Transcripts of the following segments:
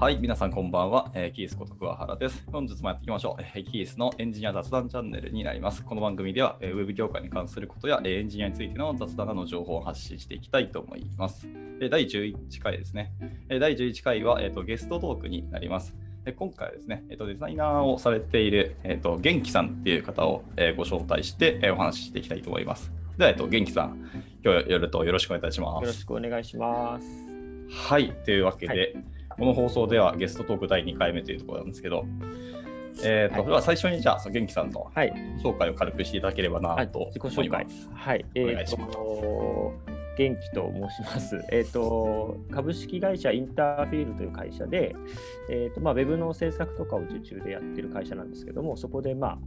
はい、皆さんこんばんは。えーキースこと桑原です。本日もやっていきましょう。えーキースのエンジニア雑談チャンネルになります。この番組では、えーウェブ業界に関することや、えーエンジニアについての雑談などの情報を発信していきたいと思います。えー第11回ですね。えー第11回は、えーとゲストトークになります。で今回はですね、えーとデザイナーをされている、えーと元気さんっていう方を、えーご招待して、えーお話ししていきたいと思います。では、えーと元気さん、今日夜とよろしくお願いいたします。よろしくお願いします。はい、というわけで、はこの放送ではゲストトーク第2回目というところなんですけど、えーとはいでは最初にじゃあ、元気さんのはい。紹介を軽くしていただければなはいと自己思い紹介ます。。はい。お願いしますと元気と申します。えっ、と、株式会社インターフィールという会社で、えっ、と、まあ、ウェブの制作とかを受注でやってる会社なんですけども、そこで、まあ、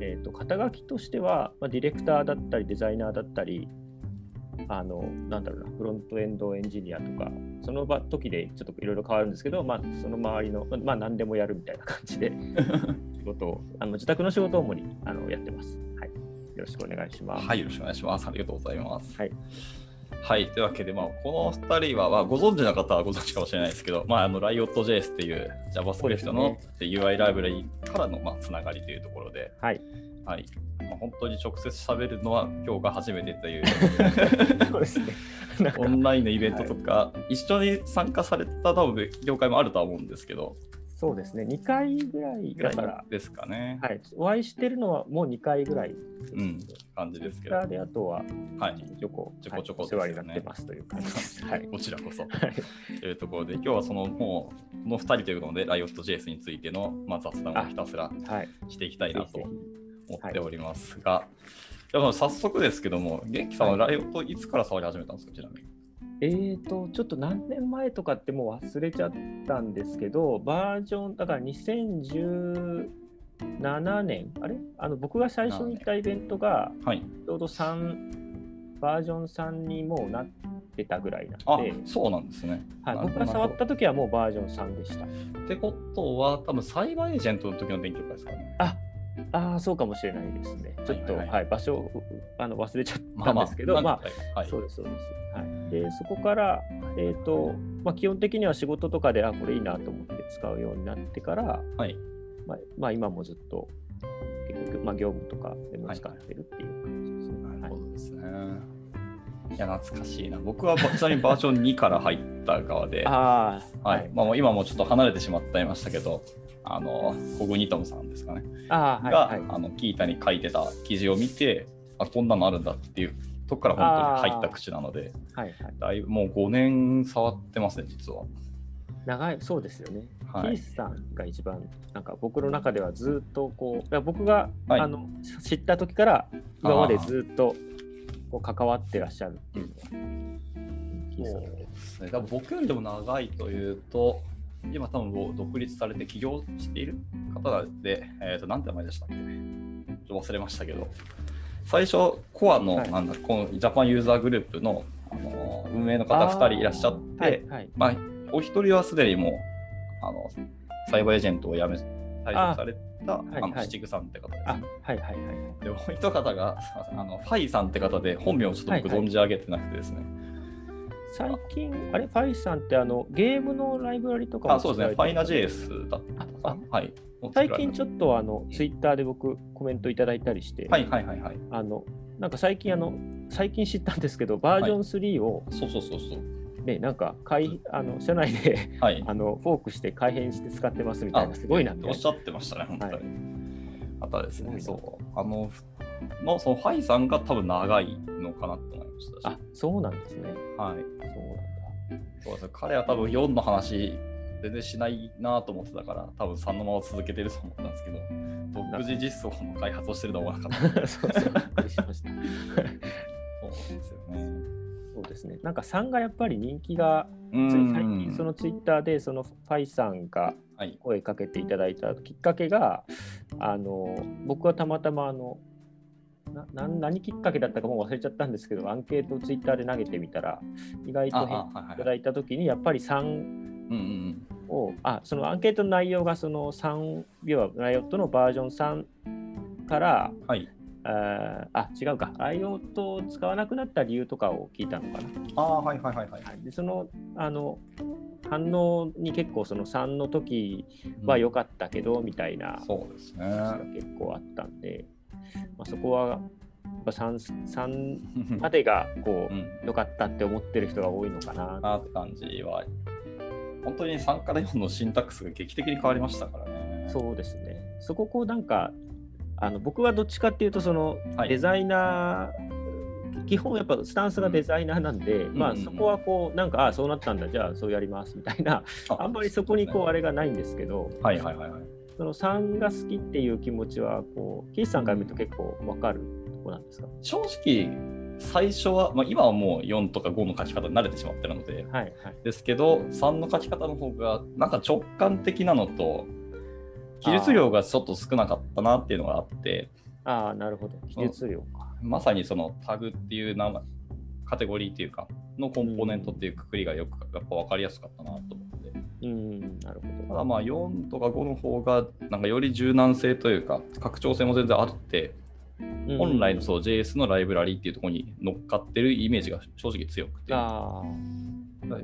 えっ、と、肩書きとしては、まあ、ディレクターだったり、デザイナーだったり、あの、なんだろうな、フロントエンドエンジニアとか、その場時でちょっといろいろ変わるんですけど、まあ、その周りの、まあ、何でもやるみたいな感じで、仕事を、あの自宅の仕事を主にあのやってます。はい。よろしくお願いします。はい、よろしくお願いします。ありがとうございます。はい。はい、というわけで、まあ、この2人は、まあ、ご存知の方はご存知かもしれないですけど、まあ、あの Riot.js っていう JavaScript の、UI ライブラリからの、まあ、つながりというところで、はい。はいまあ、本当に直接喋るのは今日が初めてという。そうですね。オンラインのイベントとか、一緒に参加された多分業界もあるとは思うんですけど、そうですね。2回ぐらいだからい、ですかね。はい。お会いしてるのはもう2回ぐらいうん感じですけど。であとは、はい。ちょこちょこちょこ世話になってますという感じです。はい。こちらこそ。はいというところで、今日はそのもう、この2人ということで、Riot.js についての、まあ、雑談をひたすらはい。していきたいなとぜひぜ思っておりますが、でも早速ですけども、元気さんは Riot いつから触り始めたんですか、ちなみに？えーと、ちょっと何年前とかってもう忘れちゃったんですけど、バージョン、だから2017年、あれ？あの僕が最初に行ったイベントが、はい。ちょうど3、バージョン3にもうなってたぐらいなんあで、、そうなんですね。はい、僕が触った時はもうバージョン3でした。ってことは、多分サイバーエージェントの時の勉強会ですかね。ああー、そうかもしれないですね。ちょっと、はいいははいはい場所をあの忘れちゃったんですけど、まあ、なんかはい、そうです、そうです。はい、で、そこから、えっ、と、まあ、基本的には仕事とかで、あ、これいいなと思って使うようになってから、はい。まあ、まあ、今もずっと、結局、まあ、業務とかでも使ってるっていう感じですね。なるはいほどですね。いや、懐かしいな。僕はちなみにバージョン2から入った側で、はああ、い。まあ、今もちょっと離れてしまっていましたけど、あの、コグニトムさんですかね。ああ、はい、が、はい。あの、キータに書いてた記事を見て、あ、こんなのあるんだっていうとこから本当に入った口なので、はい、はい。だいぶもう5年触ってますね、実は。長い、そうですよね。はいキースさんが一番、なんか僕の中ではずっとこう、いや僕が、はいあの知った時から今までずっとこう関わってらっしゃるっていうのは、キースさんだけですね。僕よりでも長いというと、今多分もう独立されて起業している方で、えっ、と、なんて名前でしたっけ？ちょっと忘れましたけど、最初、コアの、はいなんだ、このジャパンユーザーグループの、あの運営の方2人いらっしゃって、はい、はい。まあ、お一人はすでにもう、あの、サイバーエージェントを辞め、退職された、あ,、はいはいの、七九さんって方ですあね。、はい、はい、はい。で、もう一方が、あの、ファイさんって方で、本名をちょっと僕はいはい存じ上げてなくてですね。最近、あれ、ファイさんってあのゲームのライブラリとかもあ、そうですね。ファイナジ JS だったかな。はい。最近ちょっっとあのツイッターで僕コメントいただいたりして、はいはいはいはい。あのなんか最近あの最近知ったんですけどバージョン3をそうそうそうそう。ね、なんか改あの社内ではい。あのフォークして改変して使ってますみたいなすごいなみたいなおっしゃってましたね、本当に。はいあとはですね、そう。あの、のそのファイさんが多分長いのかなと思いましたし。あそうなんですねはい。そうなんだそうです彼は多分4の話全然しないなと思ってたから、多分3のまま続けてると思ったんですけど、独自実装の開発をしてるとは思わなかった。そうそうびっくりしました そうですよね。そうですねなんか3がやっぱり人気が最ん近そのツイッターでそのファイさんがはい。声かけていただいたきっかけがあの僕はたまたまあのな何きっかけだったかもう忘れちゃったんですけどアンケートをツイッターで投げてみたら意外といただいた時にやっぱり3うんうんをあそのアンケートの内容がその3要はライオットのバージョン3からうん。はい。ああ違うか、ライオットを使わなくなった理由とかを聞いたのかな。ああ、はいはいはいはい。でそのあの反応に結構その3の時は良かったけど、みたいなそうですね。話が結構あったんで、まあ、そこはやっぱ 3, 3 までがこうんう良かったって思ってる人が多いのかな。なって感じは、本当に3から4のシンタックスが劇的に変わりましたからね。そうですね。そここうなんかあの僕はどっちかっていうとそのはいデザイナー、基本やっぱスタンスがデザイナーなんで、まあんうんうんそこはこうなんかああそうなったんだじゃあそうやりますみたいなあんまりそこにこうあれがないんですけど、はいはいはいはい。その3が好きっていう気持ちはこうキースさんから見ると結構わかるとこなんですか、正直、最初は、まあ、今はもう4とか5の書き方に慣れてしまってるので、はいはい。ですけど、3の書き方の方が、なんか直感的なのと、記述量がちょっと少なかったなっていうのがあって、ああなるほど。記述量か。まさにそのタグっていう名前カテゴリーっていうか、のコンポーネントっていうくくりがよくやっぱ分かりやすかったなと思なるほど。ただまあ4とか5の方がなんかより柔軟性というか拡張性も全然あってうん本来のそう JS のライブラリっていうところに乗っかってるイメージが正直強くてあ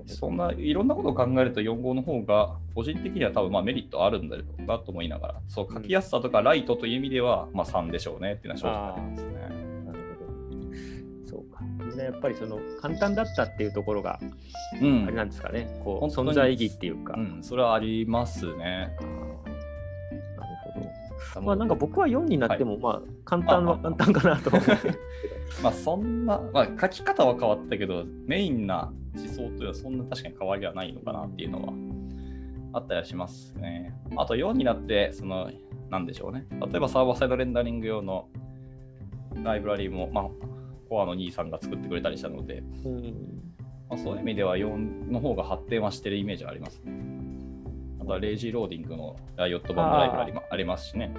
そんないろんなことを考えると4号の方が個人的には多分まあメリットあるんだろうなと思いながらそう書きやすさとかライトという意味ではまあ3でしょうねっていうのは正直ありますね。あなるほど。そうか。みんなやっぱりその簡単だったっていうところがうんあれなんですかね。こう存在意義っていうか。うん、それはありますね。なるほど。まあなんか僕は4になっても、まあ簡単はあ簡単かなと思って。まあそんな、まあ、書き方は変わったけど、メインな思想というのはそんな確かに変わりはないのかなっていうのはあったりはしますね。あと4になって、その、なんでしょうね。例えばサーバーサイドレンダリング用のライブラリーも、まあ、コアの兄さんが作ってくれたりしたので、うんまあ、そういう意味では4の方が発展はしてるイメージはありますね。あとはレイジーローディングのライオット版のライブラリもありますしね。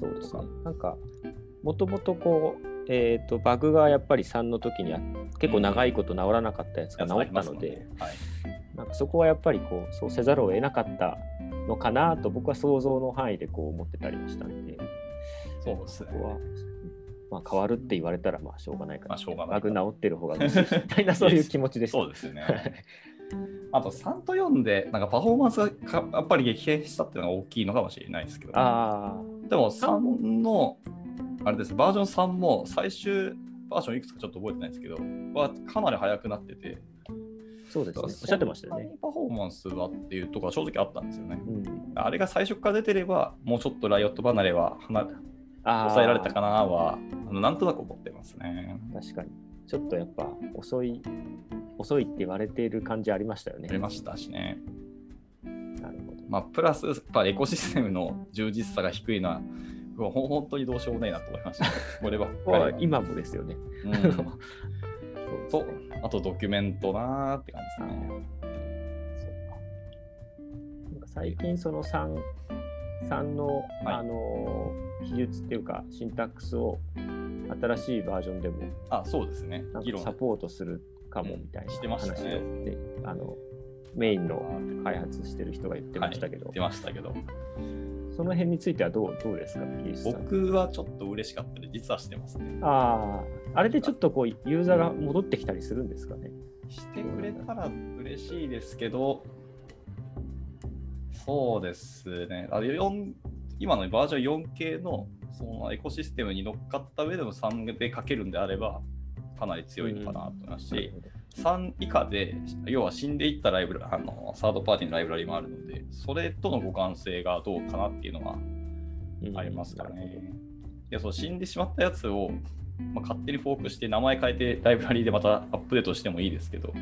そうですね。なんか、もともとこう、えっ、と、バグがやっぱり3の時にあ結構長いこと治らなかったやつが治ったので、はい、なんかそこはやっぱりこう、そうせざるを得なかったのかなと僕は想像の範囲でこう思ってたりもしたので、そうですね。そこは、まあ変わるって言われたらまあしょうがないかまら、あしょうがないバグ治ってる方がみたいなそういう気持ちです。そうですよね。あと3と4でなんかパフォーマンスがかやっぱり激変したっていうのが大きいのかもしれないですけど、あでも3のあれですバージョン3も最終バージョンいくつかちょっと覚えてないですけどはかなり速くなっててあ、そうですね。おっしゃってましたよね。パフォーマンスはっていうところは正直あったんですよね。うん、あれが最初から出てればもうちょっとライオット離れは離抑えられたかなはあのなんとなく思ってますね。確かに。ちょっとやっぱ遅い、遅いって言われている感じありましたよね。ありましたしね。なるほど。まあ、プラス、やっぱエコシステムの充実さが低いのは、本当にどうしようもないなと思いました。こればっかりは。今もですよね。うん、そうとあとドキュメントなーって感じですね。最近その3、3の、はい。あの記述っていうかシンタックスを新しいバージョンでもあ、そうですね。サポートするかもみたいな話を、ねねあのメインの開発してる人が言ってましたけど、はい、出ましたけど、その辺についてはどうどうですか、僕はちょっと嬉しかったで、実はしてますね。ああ、あれでちょっとこうユーザーが戻ってきたりするんですかね。してくれたら嬉しいですけど、そうですね。あ4今のバージョン 4K のそのエコシステムに乗っかった上でも3で書けるんであれば、かなり強いのかなと思いますし、3以下で、要は死んでいったライブラあのサードパーティーのライブラリもあるので、それとの互換性がどうかなっていうのはうんありますかなるほね。いやそう死んでしまったやつを、まあ、勝手にフォークして名前変えてライブラリーでまたアップデートしてもいいですけど、ど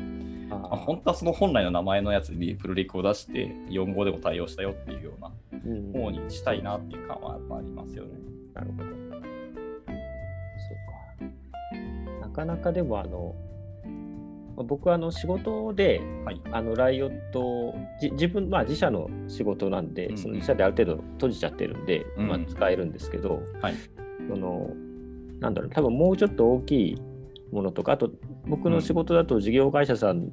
あまあ、本当はその本来の名前のやつにプルリクを出して4号でも対応したよっていうようなうん方にしたいなっていう感はやっぱありますよね。なるほど。そうか。なかなかでもあの、まあ僕はあの仕事で、はい。あのライオット自分、まあ自社の仕事なんで、うんうんその自社である程度閉じちゃってるんで、うんまあ使えるんですけど、はいその、なんだろう、多分もうちょっと大きいものとか、あと僕の仕事だと事業会社さん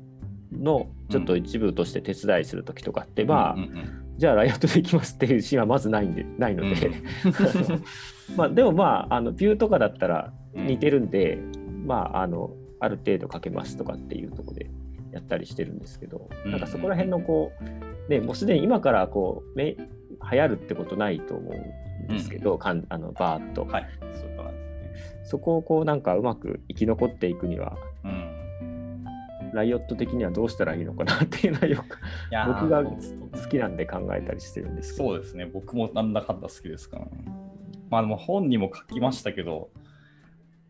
のちょっと一部として手伝いするときとかって、まあ、うんうんじゃあライオットできますっていうシーンはまずないんでないので、うん。まあでもまああのビューとかだったらうん似てるんで、まああのある程度かけますとかっていうところでやったりしてるんですけど、うん。なんかそこら辺のこうねもうすでに今からこうめ流行るってことないと思うんですけど、かんあのバーッと、はい、そこをこうなんかうまく生き残っていくにはうんライオット的にはどうしたらいいのかなっていうのはよく僕が好きなんで考えたりしてるんですけど。そうですね、僕もなんだかんだ好きですから、ね。まあでも本にも書きましたけど、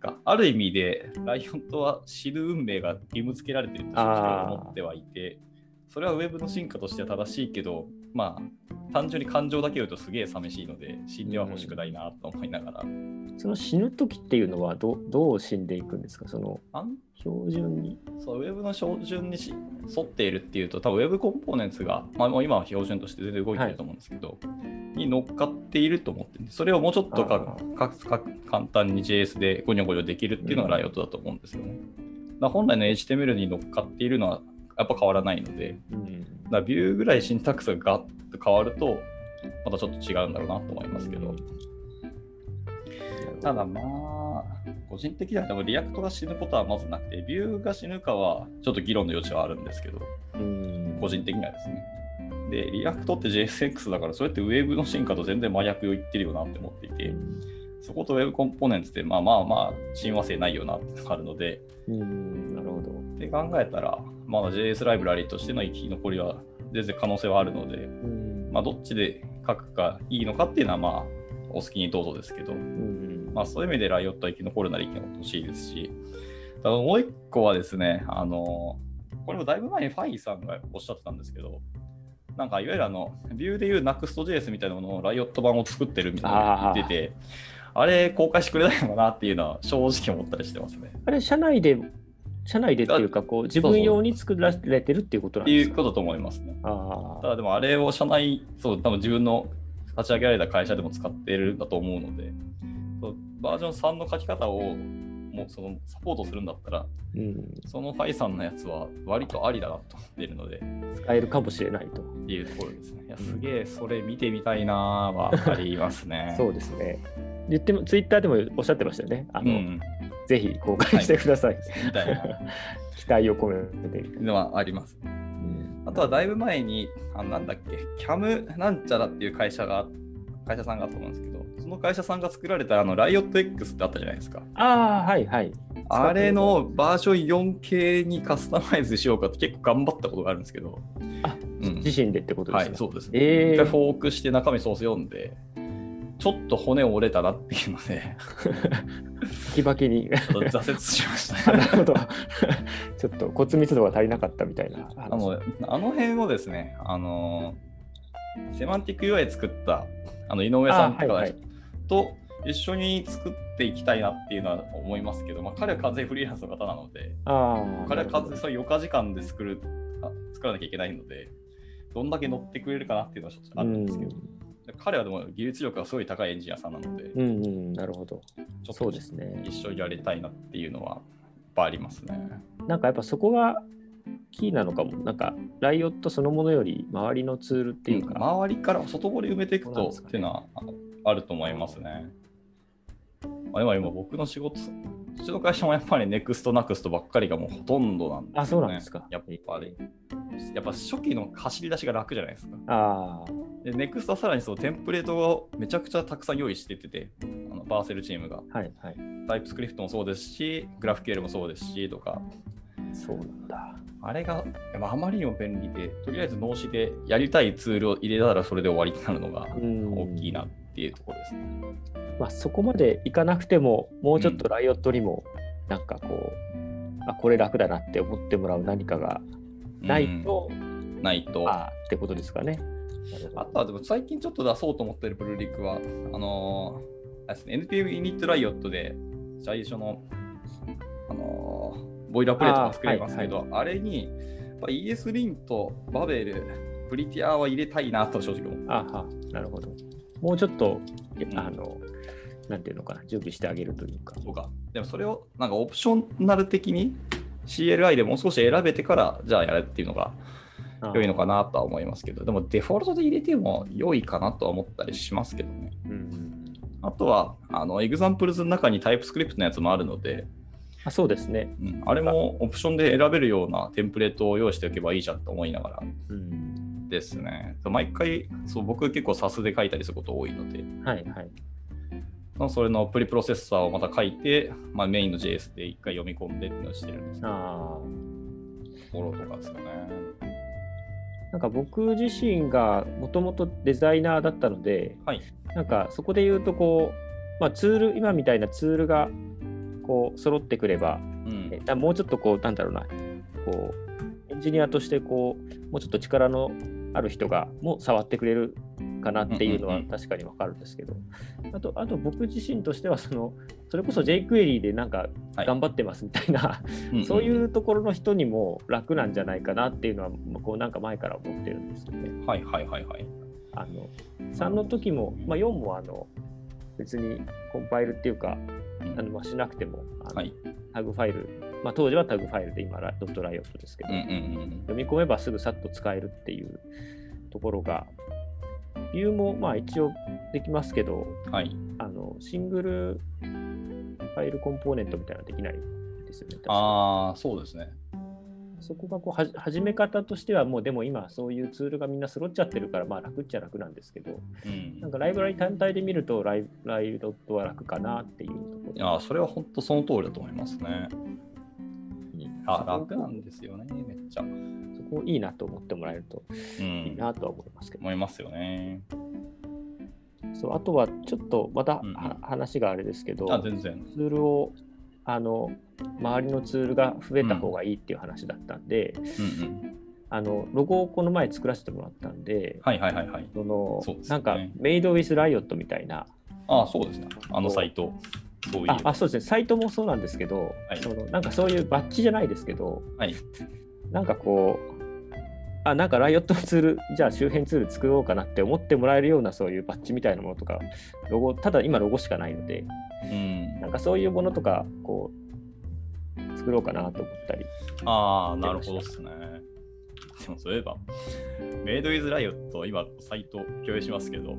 がある意味でライオンとは死ぬ運命が義務付けられていると思ってはいて、それはウェブの進化としては正しいけど、まあ単純に感情だけ言うとすげえ寂しいので、死んでは欲しくないなと思いながら。その死ぬ時っていうのはどどう死んでいくんですか？その標準に。そうウェブの標準にし沿っているっていうと、多分ウェブコンポーネンツが、まあ、もう今は標準として全然動いてると思うんですけど、に乗っかっていると思ってそれをもうちょっとかかか簡単に JS でゴニョゴニョできるっていうのがライオットだと思うんですよね。だから本来の HTML に乗っかっているのはやっぱ変わらないので、うんだ Vue ぐらい syntax がガッと変わると、またちょっと違うんだろうなと思いますけど。ただまあ、個人的には多分 React が死ぬことはまずなくて、 Vue が死ぬかはちょっと議論の余地はあるんですけど、うん個人的にはですね。で、 React って JSX だから、それってウェブの進化と全然真逆を言ってるよなって思っていて、そこと Web Components って、まあまあまあ、親和性ないよなってのがあるので、うんなるほど。って考えたら、まだ JS ライブラリとしての生き残りは全然可能性はあるので、うん。まあ、どっちで書くかいいのかっていうのは、まあ、お好きにどうぞですけど、うん。まあ、そういう意味でライオットは生き残るなら生き残ってほしいですし、ただもう一個はですね、あの、これもだいぶ前にファイさんがおっしゃってたんですけど、なんかいわゆるあの、ビューでいう Next.js みたいなものをライオット版を作ってるみたいなのを言ってて、あれ公開してくれないのかなっていうのは正直思ったりしてますね。あれ、社内で、社内でっていうか、こう自分用に作られてるっていうことなってんですか？いうことと思いますね。あただでもあれを社内、そう、多分自分の立ち上げられた会社でも使ってるんだと思うので、そうバージョン3の書き方をもうそのサポートするんだったら、うん、そのファイさんのやつは割とありだなと思っているので、っ使えるかもしれないと。ていうところですね。いや、すげえそれ見てみたいなーはありますね。そうですね。言っても、ツイッターでもおっしゃってましたよね。あの、うん。ぜひ公開してください。みたいな 期待を込めて。のはあります。うんあとはだいぶ前に、あなんだっけ、キャムなんちゃらっていう会社が、会社さんがあったと思うんですけど、その会社さんが作られたあのライオット X ってあったじゃないですか。ああ、はいはい。あれのバージョン 4K にカスタマイズしようかって結構頑張ったことがあるんですけど、あ、うん自身でってことではい、すか。そうですね。ええ一回フォークして中身ソース読んで、ちょっと骨折れたなっていうので、バキバキに。ちょっと挫折しましたね。なるほど。ちょっと骨密度が足りなかったみたいな話。あのあの辺をですね、あのセマンティック UI 作ったあの井上さんとか、あはいはいと一緒に作っていきたいなっていうのは思いますけど、まあ、彼は完全にフリーランスの方なので。彼は完全にそういう余暇時間で作るあ作らなきゃいけないので、どんだけ乗ってくれるかなっていうのはちょっとあるんですけど、彼はでも技術力がすごい高いエンジニアさんなので、うん、うんうん、なるほど。ちょっとそうですね。一緒にやりたいなっていうのは、やっぱありますね。なんかやっぱそこがキーなのかも。なんか、ライオットそのものより周りのツールっていうか。周りから外堀埋めていくとねっていうのはあると思いますね。まあ、でも今僕の仕事、うちの会社もやっぱり Next Nuxt ばっかりがもうほとんどなんでね。あそうなんですかやっぱり。やっぱ初期の走り出しが楽じゃないですか。ああ。で、 Next はさらにそのテンプレートをめちゃくちゃたくさん用意しててて、あの Vercel チームが。はいはい。 TypeScript もそうですし、 GraphQL もそうですしとか、そうなんだ。あれがあまりにも便利で、とりあえず脳死でやりたいツールを入れたらそれで終わりになるのがうん大きいなっていうところですね。まあ、そこまでいかなくても、もうちょっとライオットにも、なんかこう、あ、これ楽だなって思ってもらう何かがないと、うんないと。あああってことですかね。とはでも最近ちょっと出そうと思ってるプルリクは、あのーですね、NPM ユニットライオットで最初の、あのーボイラープレートが作れますけど、あ,、れにやっぱ ES リンとバベル、プリティアは入れたいなと正直思って。あは、なるほど。もうちょっと、あの、なんていうのかな、準備してあげるというか。そうか。でもそれをなんか optional 的に CLI でもう少し選べてからじゃあやれっていうのが良いのかなとは思いますけど、でもデフォルトで入れても良いかなとは思ったりしますけどね。うんあとは、あの、 examples の中に TypeScript のやつもあるので、あそうですね。うん、あれもオプションで選べるようなテンプレートを用意しておけばいいじゃんと思いながらうん、ですね。毎回、そう僕結構 SAS で書いたりすること多いので、はいはい。まあそれのプリプロセッサーをまた書いて、まあ、メインの JS で一回読み込んでっていうのをしてるんですけど、あフォローとかですかね。あ。なんか僕自身がもともとデザイナーだったので、はい。なんかそこで言うとこう、まあ、ツール、今みたいなツールがこう揃ってくれば、うんもうちょっとこう、なんだろうな、こう、エンジニアとしてこう、もうちょっと力のある人がも触ってくれるかなっていうのは確かにわかるんですけど、あと、あと僕自身としてはその、それこそ jQuery でなんかはい頑張ってますみたいな、うん そういうところの人にも楽なんじゃないかなっていうのは、こうなんか前から思ってるんですよね。はいはいはいはい。あの3の時も、まあ、4もあの別にコンパイルっていうか、うんあのまあしなくてもあの、はい。タグファイル、まあ、当時はタグファイルで今ラドットライオットですけど、読み込めばすぐさっと使えるっていうところが、ビューもまあ一応できますけど、うん。はい。あのシングルファイルコンポーネントみたいなのできないですよね。ああ、そうですね。そこがこうはじ始め方としてはもうでも今そういうツールがみんな揃っちゃってるからまあ楽っちゃ楽なんですけどうんなんかライブラリ単体で見るとライライドットは楽かなっていうところいやー、それは本当その通りだと思いますね。うんあ楽なんですよね、めっちゃ。そこいいなと思ってもらえるとうん。いいなとは思いますけど、思いますよね。そうあとはちょっとまた、うんうんは話があれですけどあ、全然。ツールをあの周りのツールが増えた方がいいっていう話だったんで、うんうん。あのロゴをこの前作らせてもらったんで、はいはいはいはい。そのねなんかメイドウィスライオットみたいなああ、そうですね。あのサイト。そういう。ああそうですね、サイトもそうなんですけど、はいそのなんかそういうバッジじゃないですけど、はい。なんかこう、あ、なんかライオットのツール、じゃあ周辺ツール作ろうかなって思ってもらえるようなそういうバッジみたいなものとか、ロゴ、ただ今ロゴしかないので、うん。なんかそういうものとか、こう、作ろうかなと思ったり。ああ、なるほどですね。でもそういえば、メイドイズライオット、今、サイト共有しますけど、あは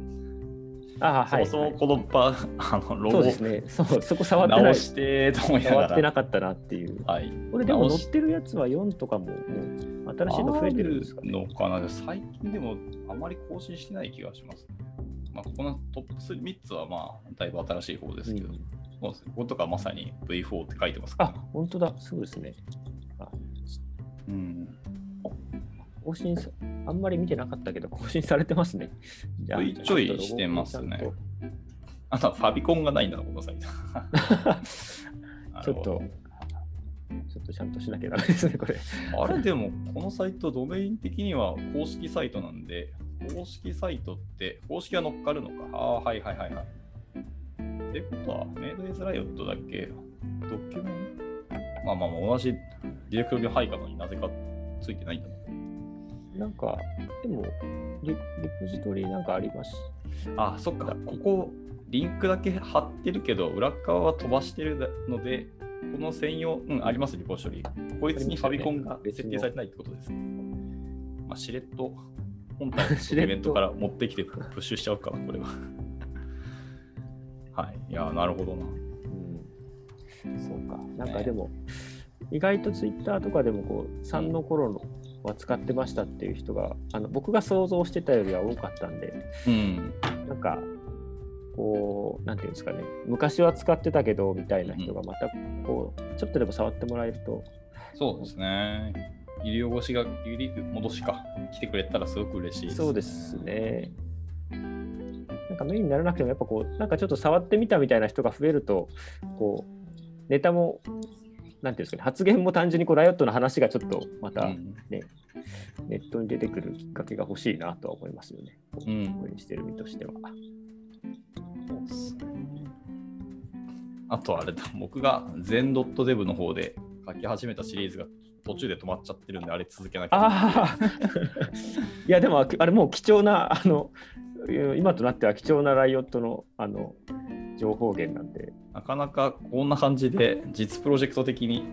い、そもそもこの場、あのロゴそうですね、そう、そこ触ってない、直してと思いな触ってがら。なかったなっていう。はい。これでも直し載ってるやつは4とかも、もう新しいの増えてるんですかね。のかな最近でもあまり更新してない気がします。まあ、ここのトップ3つはまあ、だいぶ新しい方ですけど、うんこことかまさに V4 って書いてますから、あ、本当だ、そうですね。うん。更新さ、あんまり見てなかったけど、更新されてますね。じちょいちょいしてますねあとはファビコンがないんだな、このサイト。と ちょっと、ちょっとちゃんとしなきゃダメですね、これ。あれでも、このサイト、ドメイン的には公式サイトなんで、公式サイトって、公式は乗っかるのか。ああ、はいはいはいはい。ってことは、メイドイズライオットだっけ？ドキュメント？まあまあまあ、同じディレクトリの配下のになぜかついてないんだな。なんか、でもリ、リポジトリなんかあります？あ、そっか。ここ、リンクだけ貼ってるけど、裏側は飛ばしてるので、この専用、うん、あります、リポジトリ。こいつにファビコンが設定されてないってことですね。まあ、しれっと本体の ドキュメントから持ってきてプッシュしちゃうかな、これは。はい。いや、なるほどな。うん。そうか。なんかでも、意外とツイッターとかでもこう3の頃のは使ってましたっていう人があの僕が想像してたよりは多かったんでうん。なんかこうなんていうんですかね昔は使ってたけどみたいな人がまたこうちょっとでも触ってもらえるとそうですね。医療越しが、ゆり戻しか来てくれたらすごく嬉しいです、そうです。ね。なんかメインにならなくてもやっぱこうなんかちょっと触ってみたみたいな人が増えるとこうネタもなんていうんですかね発言も単純にこうライオットの話がちょっとまたうん。ネットに出てくるきっかけが欲しいなとは思いますよね。こううん応援してる身としては。あとあれだ、僕が Zen.dev の方で書き始めたシリーズが途中で止まっちゃってるんで、あれ続けなきゃいい。やでもあれもう貴重なあの今となっては貴重なライオットのあの情報源なんで。なかなかこんな感じで実プロジェクト的に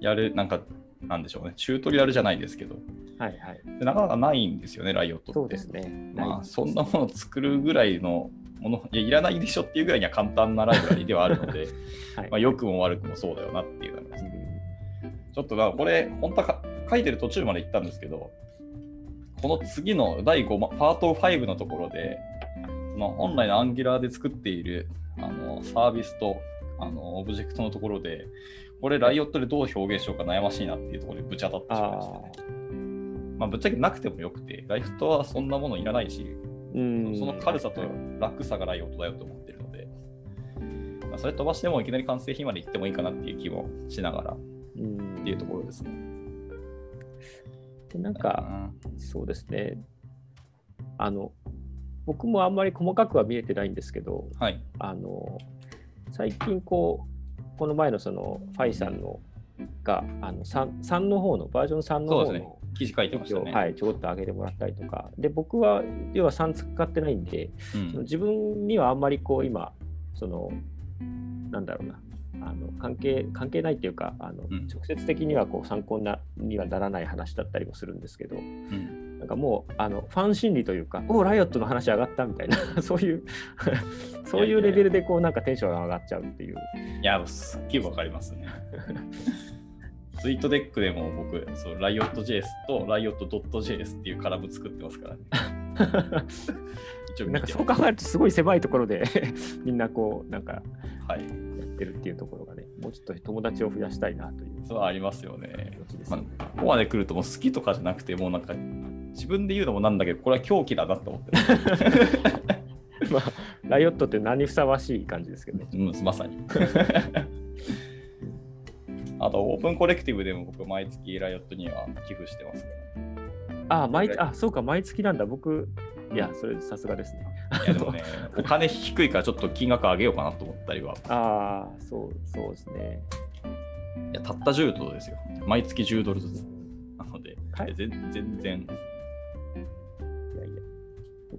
やる、なんか、なんでしょうね、チュートリアルじゃないですけど、はいはい。でなかなかないんですよね、ライオットって。そうですね。まあ、そんなものを作るぐらいのもの、いや、いらないでしょっていうぐらいには簡単なライブラリではあるので、はいまあ、良くも悪くもそうだよなっていうのがですね。ちょっとまあこれ、本当はか書いてる途中まで行ったんですけど、この次の第5、ま、パート5のところで、その本来の Angular で作っているあのサービスとあのオブジェクトのところで、これ、ライオットでどう表現しようか悩ましいなっていうところでぶち当たってしまいましたね。まあ、ぶっちゃけなくてもよくて、ライオットはそんなものいらないし、うんその軽さと楽さがライオットだよと思ってるので、まあ、それ飛ばしてもいきなり完成品まで行ってもいいかなっていう気もしながらっうんていうところですね。でなんか、そうですね。あの、僕もあんまり細かくは見えてないんですけど、うんはい。あの、最近こう、この前のその、ファイさんのが、あの 3, 3の方の、バージョン3の方のね。記事書いてましたね。はい、ちょこっと上げてもらったりとか、で僕は要は3使ってないんで、うんその自分にはあんまりこう今、そのなんだろうな、あの関係関係ないっていうか、あのうん直接的にはこう参考にはならない話だったりもするんですけど、うんなんかもうあのファン心理というか、おライオットの話上がったみたいな、そういう、そういうレベルでこうなんかテンションが上がっちゃうっていう。いや、すっげえわかりますね。ツイートデックでも僕、そう、ライオット JS とライオット .js っていうカラム作ってますからね。なんかそう考えるとすごい狭いところでみんなこうなんかはい。やってるっていうところがね、もうちょっと友達を増やしたいなというそうありますよねここまで来るともう好きとかじゃなくて、もうなんか自分で言うのもなんだけど、これは狂気だなと思ってる。まあ、ライオットって何にふさわしい感じですけどね。うん、まさに。あと、オープンコレクティブでも僕、毎月ライオットには寄付してますかあ毎あ、そうか、毎月なんだ。僕、いや、それさすがですね。ら。いや、でもね、お金低いからちょっと金額上げようかなと思ったりは。ああ、そう、そうですね。いや、たった10ドルですよ。毎月10ドルずつ。なので、はい全然。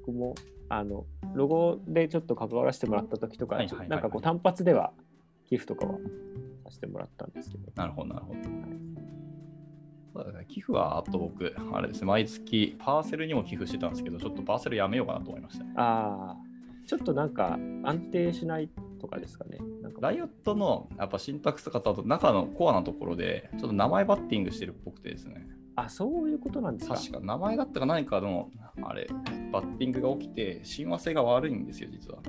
僕も、あの、ロゴでちょっと関わらせてもらった時とか、はいはいはいはいなんかこう、単発では寄付とかはさせてもらったんですけど。なるほど、なるほど。そうだね寄付はあと僕、あれですね、毎月パーセルにも寄付してたんですけど、ちょっとパーセルやめようかなと思いましたね。ああ、ちょっとなんか安定しないとかですかね。なんかライオットのやっぱシンタックスとかと中のコアなところで、ちょっと名前バッティングしてるっぽくてですね。あ、そういうことなんですか？確か名前だったか何かの、あれ、バッティングが起きて、親和性が悪いんですよ、実は。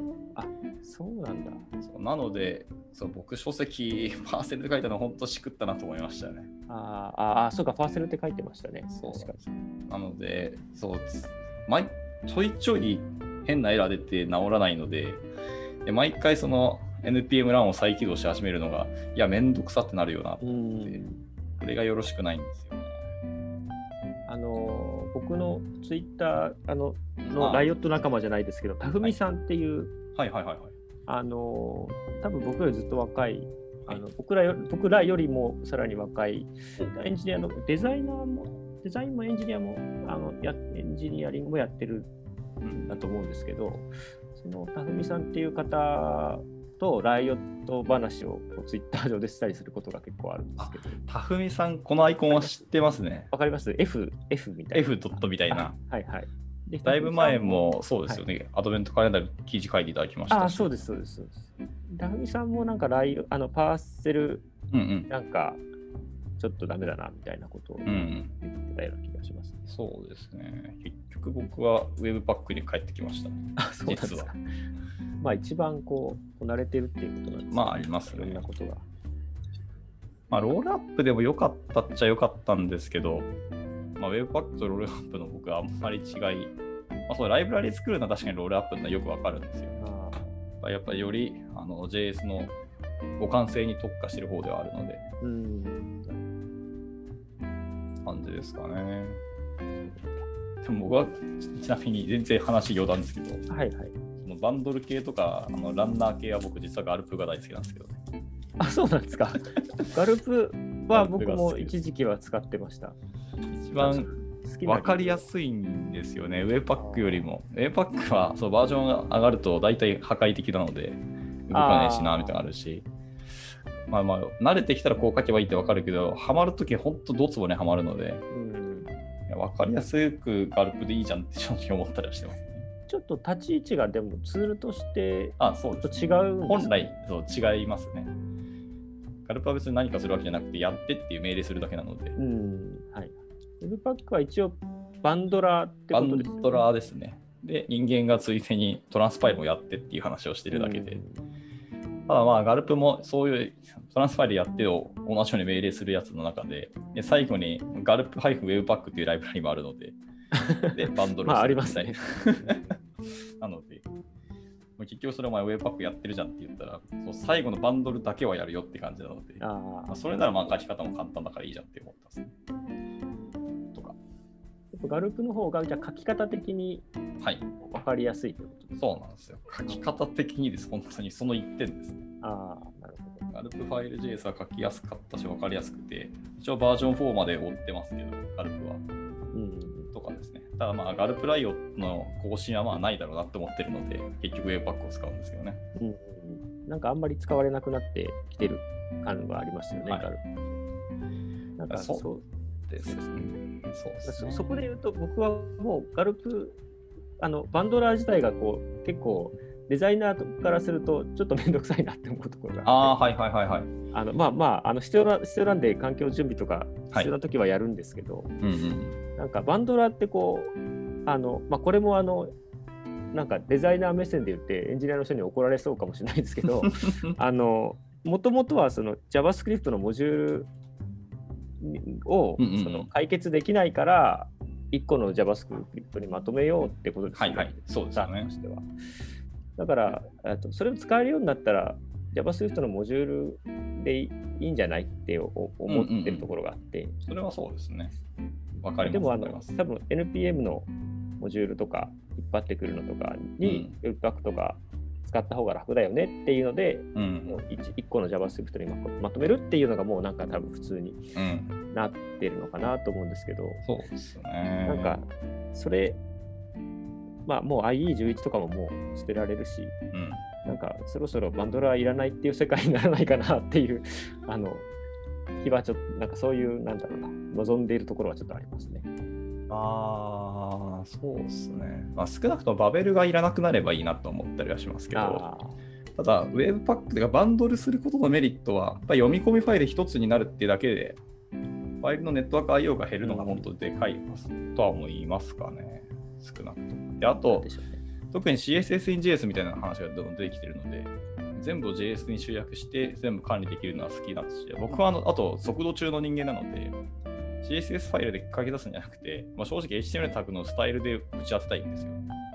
そうなんだ。そうなのでそう、僕、書籍、パーセルで書いたの、本当しくったなと思いましたね。あーあー、そうか、ファーセルって書いてましたね。そう確かに。なので、そう。毎ちょいちょい変なエラー出て治らないので、で毎回その NPM ランを再起動し始めるのが、いや、めんどくさってなるよな。うん。これがよろしくないんですよね。あのー僕のツイッターあのあ。のライオット仲間じゃないですけど、たふみさんっていう、はい。はいはいはい。あのー多分僕よりずっと若い、あのはい僕らよ僕らよりもさらに若いエンジニアのデザイナーも、デザインもエンジニアもあのやエンジニアリングもやってるんだと思うんですけど、そのたふみさんっていう方とライオット話をツイッター上でしたりすることが結構あるんですけど、たふみさん、このアイコンは知ってますね。わかります ?F、F みたいな。F ドットみたいな。あはいはい。でだいぶ前もそうですよね、アドベントカレンダー記事書いていただきましたし。あそうです、そうです、そうです。ダフミさんもなんかライあのパーセル。なんかちょっとダメだなみたいなことを。言ってたような気がします、ねそうですね。結局僕はウェブパックに帰ってきました。あ、そうです実はか。まあ一番こう、慣れてるっていうことなんですねまあありますねいろんなことが。まあ、ロールアップでも良かったっちゃ良かったんですけど、まあ、ウェブパックとロールアップの僕はあんまり違い、まあ、そうライブラリ作るのは確かにロールアップのはよくわかるんですよ。あやっぱりよりあの JS の互換性に特化してる方ではあるので、ーうん。感じですかね。でも僕はちちなみに全然話余談ですけど、はいはい。そのバンドル系とかあのランナー系は僕実はガルプが大好きなんですけどね。あ、そうなんですか。ガルプは僕も一時期は使ってました。一番分かりやすいんですよね、ウェブパックよりも。ウェブパックはそうバージョンが上がると大体破壊的なので、動かないしな、みたいなのあるし。まあまあ、慣れてきたらこう書けばいいって分かるけど、ハマるとき本当ドツボにはまるので、うん。や分かりやすくガルプでいいじゃんって正直思ったりはしてますね。ちょっと立ち位置がでもツールとしてあ、そうちょっです、と違うんです本来そう違いますね。ガルプは別に何かするわけじゃなくて、やってっていう命令するだけなので、うん、はい。ウェブパックは一応バンドラーってバことですよねンドラーですね。で、人間がついでにトランスパイルをやってっていう話をしてるだけで、ただまあ、ガルプもそういうトランスファイルやってを同じように命令するやつの中で、で最後にガルプ -webpack っていうライブラリもあるので、で、バンドルまあをありますねな。なので、結局それお前 Webpack やってるじゃんって言ったら、そう最後のバンドルだけはやるよって感じなので、ああまあ、それならまあ書き方も簡単だからいいじゃんって思ったんですね。ガルプの方がじゃあ書き方的にはい。分かりやすいということですかそうなんですよ。書き方的にです。本当にその一点ですね。ああ、なるほど。ガルプファイル JS は書きやすかったし、分かりやすくて、一応バージョン4まで追ってますけど、ガルプは。うん、とかですね。ただまあ、ガルプライオの更新はまあないだろうなって思ってるので、結局 Webpack を使うんですけどね。うん。なんかあんまり使われなくなってきてる感がありますよね、はいガルプ。なんかそうそうですね。そうね。そそこで言うと、僕はもうガルプ、あのバンドラー自体がこう結構デザイナーからするとちょっと面倒くさいなって思うところがあ はいはいはいはい。あのまあまああの必要な必要なんで環境準備とかはい必要な時はやるんですけど、うんうん。なんかバンドラーってこうあの、まあ、これもあのなんかデザイナー目線で言ってエンジニアの人に怒られそうかもしれないですけど あのもともとはその JavaScript のモジュールをうんうんうんその解決できないから1個の JavaScript にまとめようってことですよね。はいはいそうですよねしては。だからえっとそれを使えるようになったら JavaScript のモジュールでいいんじゃないってお思ってるところがあって、それはそうですね。わかります。でもあの多分 NPM のモジュールとか引っ張ってくるのとかに Webpack とか使った方が楽だよねっていうので、うんもう 1, 1個の JavaScript にままとめるっていうのがもうなんか多分普通にうん。なってるのかなと思うんですけど、そうですね。なんかそれ、まあもう IE11 とかももう捨てられるし、うん。なんかそろそろバンドラーいらないっていう世界にならないかなっていう、あの、気はちょっと、なんかそういう、なんだろうな、望んでいるところはちょっとありますね。ああ、そうですね。まあ、少なくともバベルがいらなくなればいいなと思ったりはしますけど、あただ、Webpack がバンドルすることのメリットは、やっぱり読み込みファイル一つになるってだけで、ファイルのネットワーク IO が減るのが本当でかいとは思いますかね。少なくとも。で、ああ、とね。特に CSS in JS みたいな話がどんどん出てきてるので、全部を JS に集約して全部管理できるのは好きなんですし、僕はあのあと速度中の人間なので、CSS ファイルで書き出すんじゃなくて、まあ、正直 HTML タグのスタイルで打ち当てたいんですよ。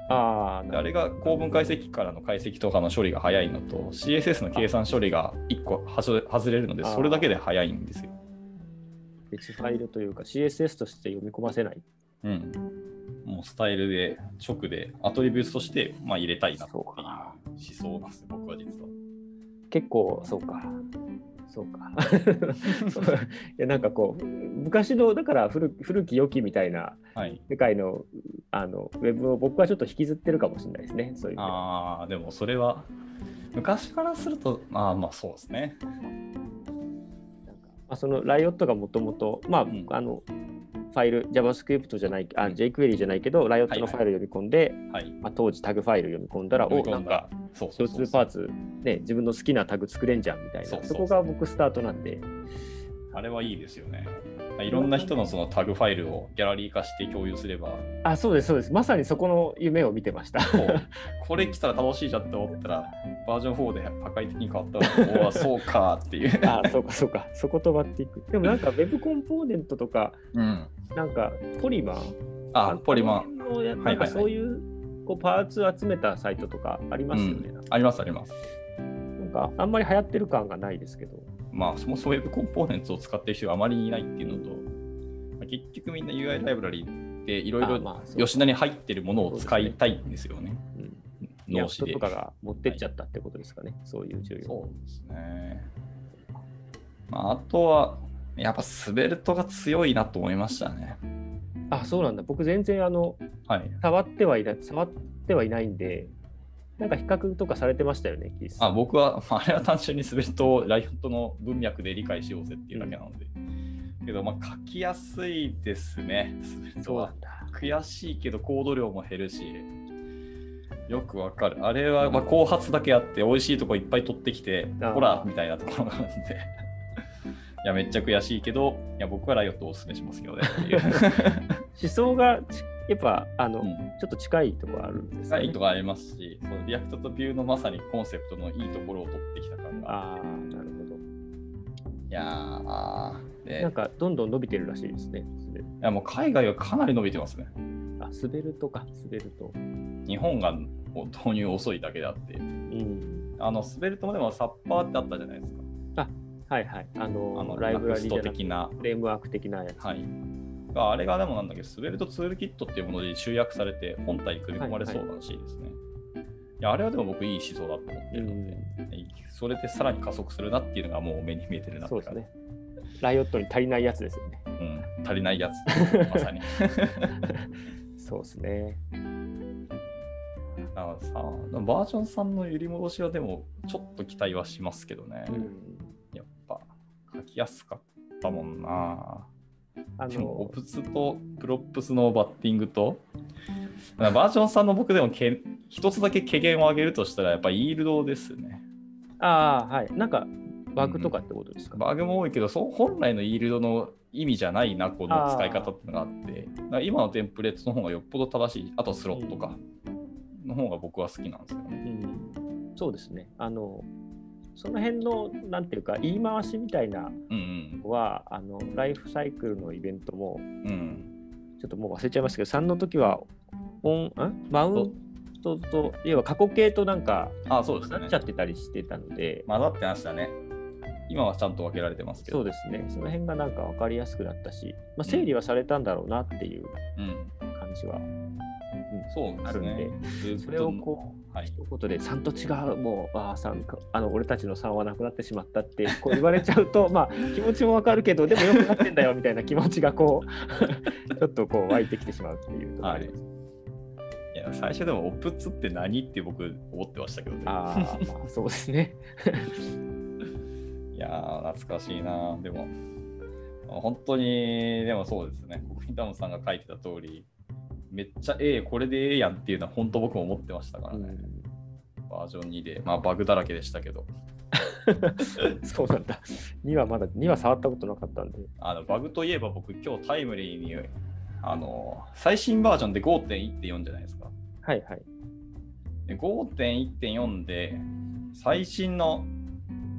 ああ、れが構文解析からの解析とかの処理が早いのと、CSS の計算処理が1個外れるので、それだけで早いんですよ。別ファイルというか CSS として読み込ませない。うん。もうスタイルで、直で、アトリビュートとして、まあ、入れたいなっていうそうか思想なんですよ、僕は実は。結構、そうか。そうか。いやなんかこう、昔の、だから古古き良きみたいなはい。世界のあのウェブを僕はちょっと引きずってるかもしれないですね。そういうああ、でもそれは、昔からすると、まあまあそうですね。まあ、そのライオットがもともと、まあ、ん。あの、ファイル、JavaScript じゃない、あ、jQuery じゃないけど、ライオットのファイルを読み込んで、はい。まあ、当時タグファイル読み込んだら、お、なんか、共通パーツ、ね、自分の好きなタグ作れんじゃんみたいな、そこが僕スタートなんで、あれはいいですよね。いろんな人のそのタグファイルをギャラリー化して共有すれば、あ、そうです、そうです。まさにそこの夢を見てました。これ来たら楽しいじゃんって思ったら、バージョン4で破壊的に変わったら、おお、そうかっていう。あ、そうか、そうか。そこ飛ばっていく。でもなんか Web コンポーネントとか、うん。なんかポリマー？あ、ポリマン。なんかそういうこうパーツ集めたサイトとかありますよね。うんありますあります。なんかあんまり流行ってる感がないですけど。まあ、そもそも Web コンポーネンツを使ってる人があまりいないっていうのと、まあ結局みんな UI ライブラリでいろいろ吉田に入ってるものを使いたいんですよね。うん脳死で人と。かが持ってっちゃったってことですかね、そういう重要。そうですね。まあ、あとは、やっぱスベルトが強いなと思いましたね。あ、そうなんだ。僕全然あのはい。触ってはいない、触ってはいないんで、なんか比較とかされてましたよね、キースあ僕は、まああれは単純にスベルトをライオットの文脈で理解しようぜっていうだけなので、けど、まあ、書きやすいですね。スベルトはそうなんだ。悔しいけど、コード量も減るし、よくわかる。あれは、まあ、後発だけあって、美味しいとこいっぱい取ってきて、ほらみたいなところがあるんで。いや、めっちゃ悔しいけど、いや、僕はライオットをお勧めしますけどね。思想がちやっぱあの、うんちょっと近いところあるんですか、ねサイト。がありますし、そのリアクトとビューのまさにコンセプトのいいところを取ってきた感が。ああ、なるほど。いやー、でなんかどんどん伸びてるらしいですね。滑るいやもう海外はかなり伸びてますね。あ、滑るとか、滑ると。日本が導入遅いだけであって。うん。あの、スベルトもでもサッパーってあったじゃないですか。はいはい。あの、あのライブラリラクストじゃなくて的な。フレームワーク的なやつ。はい。があれがでもなんだっけ、スベルトツールキットっていうもので集約されて本体に組み込まれそうらしいですね。いや、あれはでも僕いい思想だと思ってるので、それでさらに加速するなっていうのがもう目に見えてるなって感じそうですね。ライオットに足りないやつですよね。うん、足りないやつ、まさに。そうですね。だからさ、バージョン3の揺り戻しはでもちょっと期待はしますけどね。うん。やっぱ書きやすかったもんな。あでも、オの、プスとプロップスのバッティングと、バージョン3の僕でもけ一つだけ軽減を上げるとしたら、やっぱイールドですね。ああ、はい。なんか、バグとかってことですか、バグも多いけど、そう本来のイールドの意味じゃないな、この使い方っていうのがあって、今のテンプレートの方がよっぽど正しい、あとスロットか、の方が僕は好きなんですよね。うん、そうですね。あの、その辺の、なんていうか、言い回しみたいなうんのは、あの、ライフサイクルのイベントも、うん。うん。ちょっともう忘れちゃいましたけど、3の時は、オン、ん？マウントと、要は過去形となんか、あ、そうですねなっちゃ。ってたりしてたので、混ざってましたね。今はちゃんと分けられてますけど。そうですね。その辺がなんか分かりやすくなったし、まあ、整理はされたんだろうなっていううん。感じは、そうですね。でそれをこう、はい。一言で3と違う、もう、ああ、の俺たちの3はなくなってしまったってこう言われちゃうと、まあ気持ちも分かるけど、でもよくなってんだよみたいな気持ちがこう、ちょっとこう湧いてきてしまうっていうところがあります。いや最初でもオプツって何って僕思ってましたけどね。ああ、まあそうですね。いやー、懐かしいな。でも、本当に、でもそうですね。国民ダムさんが書いてた通り、めっちゃええ、これでええやんっていうのは本当僕も思ってましたからね。バージョン2で。まあバグだらけでしたけど。そうなんだ。2はまだ、2は触ったことなかったんで。あのバグといえば僕今日タイムリーにあの最新バージョンで5.1.4じゃないですか。はいはい。で5.1.4で最新の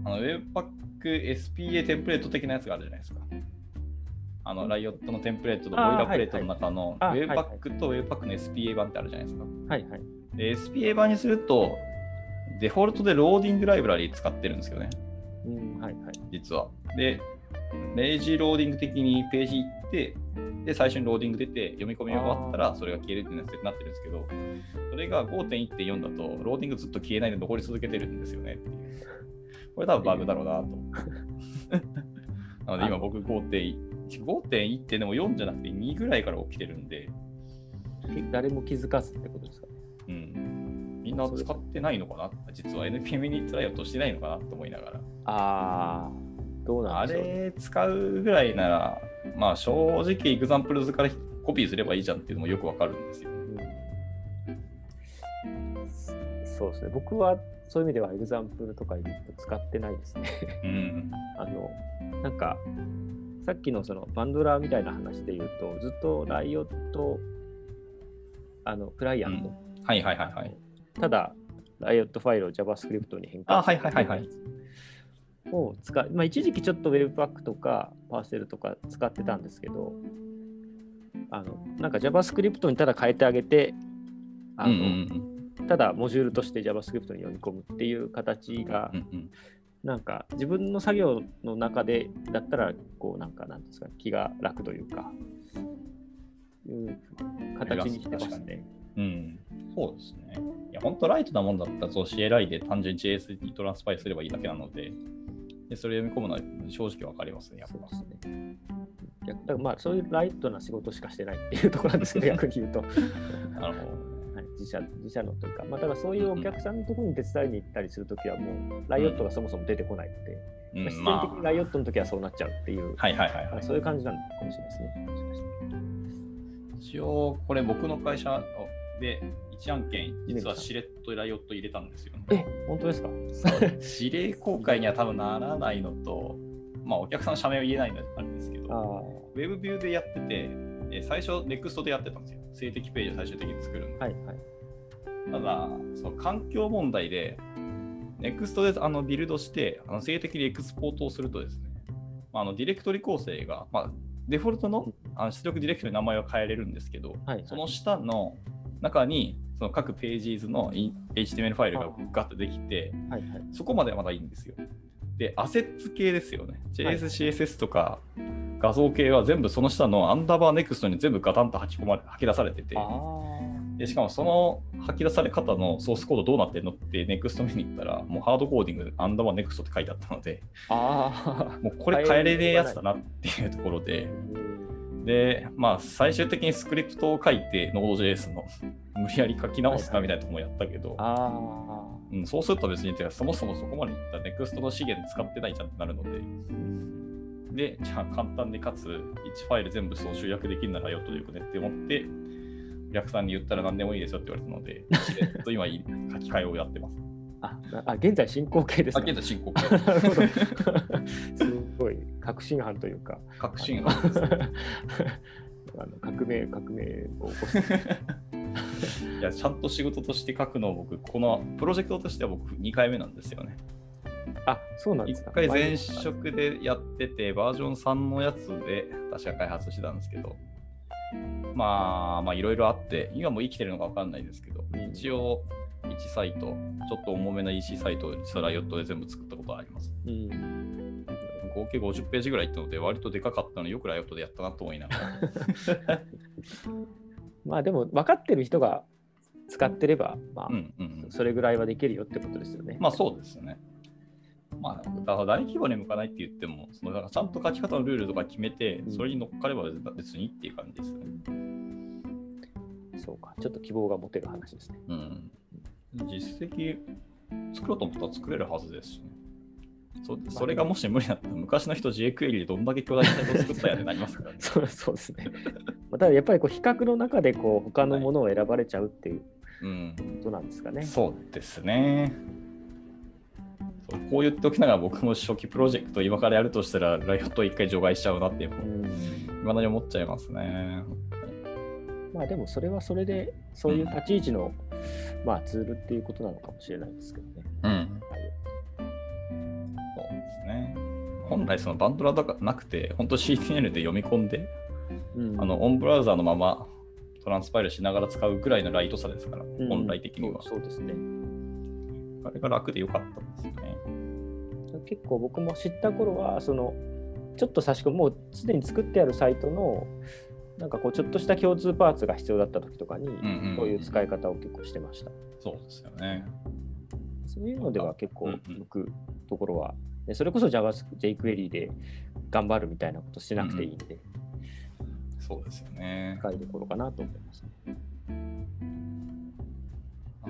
あの Webpack SPA テンプレート的なやつがあるじゃないですか。あの Riot のテンプレートとボイラープレートの中のはいはい Webpack と Webpack の SPA 版ってあるじゃないですか。はいはい。で SPA 版にするとデフォルトでローディングライブラリ使ってるんですよね。うん、はいはい。実は。で、 lazy loading 的にページ行って、で、最初にローディング出て、読み込みが終わったら、それが消えるってなってなってるんですけど、それが5.1.4だと、ローディングずっと消えないで残り続けてるんですよね。これ多分バグだろうなと。なので今僕5.1 5.1ってでも4じゃなくて2ぐらいから起きてるんで、誰も気づかずってことですかね。うん、みんな使ってないのかな？実は NPM にトライアウトしてないのかなと思いながら。ああ、どうなあんでしょう、ね。れ使うぐらいなら、まあ正直、 examples からコピーすればいいじゃんっていうのもよくわかるんですよ。うんそうですね。僕はそういう意味ではエグザンプルとか使ってないですね。うん。あの、なんか、さっきのそのバンドラーみたいな話で言うと、ずっとライオット、あの、クライアント、はいはいはいはい。ただ、ライオットファイルを JavaScript に変あ換はいはいはいはい。を使う、まあ、一時期ちょっと Webpack とかパーセルとか使ってたんですけど、あのなんか JavaScript にただ変えてあげて、あのうんうん。ただモジュールとして JavaScript に読み込むっていう形がうんうんなんか自分の作業の中でだったらこうなんかなんですか気が楽というかいう形にしてますね。うん。うん。そうですね。いや、本当ライトなもんだったら、そう CLI で単純に JS にトランスパイすればいいだけなので、でそれ読み込むのは正直わかりますね、やっぱ。そうですね。逆だからまあそういうライトな仕事しかしてないっていうところなんですけど 逆に言うと。なるほど。はい、自社自社のというか、まあ、だからそういうお客さんのところに手伝いに行ったりするときは、もうライオットがそもそも出てこないので、う。んまあ、自然的にライオットのときはそうなっちゃうっていう、はいはいはい、そういう感じなのかもしれないですね。一応、これ僕の会社で1案件、実はしれっとライオット入れたんですよね。え、本当ですか？指令公開には多分ならないのと、まあ、お客さんの社名を言えないのであるんですけど、あウェブビューでやってて、えー最初、NEXT でやってたんですよ。静的ページを最終的に作るんであ、はいはい。ただ、その環境問題で、NEXT であのビルドして、あの静的にエクスポートをするとですね、まあ、あのディレクトリ構成が、まあ、デフォルトのあの出力ディレクトリの名前を変えれるんですけど、はいはいその下の中にその各ページ図のイン HTML ファイルがガッとできて、はいはい。そこまではまだいいんですよ。で、 assets 系ですよね。はい JS、CSS とか画像系は全部その下のアンダーバー Next に全部ガタンと吐き込まれ吐き出されてて。でしかもその吐き出され方のソースコードどうなってんのって Next 見に行ったら、もうハードコーディングでアンダーバー Next って書いてあったので、ああ。もうこれ変えれねえやつだなっていうところで、で、まあ最終的にスクリプトを書いて Node.js の無理やり書き直すかみたいなとこもやったけど、ああ。うん、そうすると別にてかそもそもそこまでいった Next の資源使ってないじゃんってなるので、で、じゃあ簡単でかつ1ファイル全部そう集約できるならよっとよくねって思って、お客さんに言ったら何でもいいですよって言われたので、っと今いい書き換えをやってます。あなあ、現在進行形ですあ、か現在進行 なるほどすごい革新犯というか、革新犯ですね。あの革命、革命を起こす。いや、ちゃんと仕事として書くのを僕、このプロジェクトとしては僕2回目なんですよね。あ、そうなんですか。1回前職でやってて、バージョン3のやつで確か開発してたんですけど、まあ、まあ、いろいろあって、今も生きてるのか分かんないですけど、うん一応、1サイト、ちょっと重めな EC サイトを実はライオットで全部作ったことはあります。うん。合計50ページぐらいいったので、割とでかかったので、よくライオットでやったなと思いながら。まあでも、分かってる人が使ってれば、まあ、うんうんうんそれぐらいはできるよってことですよね。まあそうですね。まあ、だから大規模に向かないって言っても、そのだからちゃんと書き方のルールとか決めてう、んそれに乗っかれば別にいいっていう感じですね。そうか、ちょっと希望が持てる話ですね。うん。実績作ろうと思ったら作れるはずですしね。そそれがもし無理だったら、昔の人 JQuery でどんだけ巨大なサイトを作ったやってなりますからね。そうそうですね。まあただやっぱりこう比較の中でこう他のものを選ばれちゃうっていううん。ことなんですかね。そうですね。こう言っておきながら僕も初期プロジェクト今からやるとしたらライオットを一回除外しちゃうなっていううんまだに思っちゃいますね。まあでもそれはそれでそういう立ち位置の、まあ、ツールっていうことなのかもしれないですけどね。うん。はいそうですね。本来そのバンドラとかなくて、本当 CTL で読み込んで、うんあのオンブラウザーのままトランスパイルしながら使うぐらいのライトさですから、うん本来的には。そうですね。あれが楽でよかったんですよね。結構僕も知った頃はそのちょっと差し込むもうすでに作ってあるサイトのなんかこうちょっとした共通パーツが必要だった時とかに、んうんそういう使い方を結構してました。そうですよね。そういうのでは結構うんうん向くところは、ねそれこそ JavaScript、jQuery で頑張るみたいなことしなくていいんで、そうですよね。深いところかなと思います。あ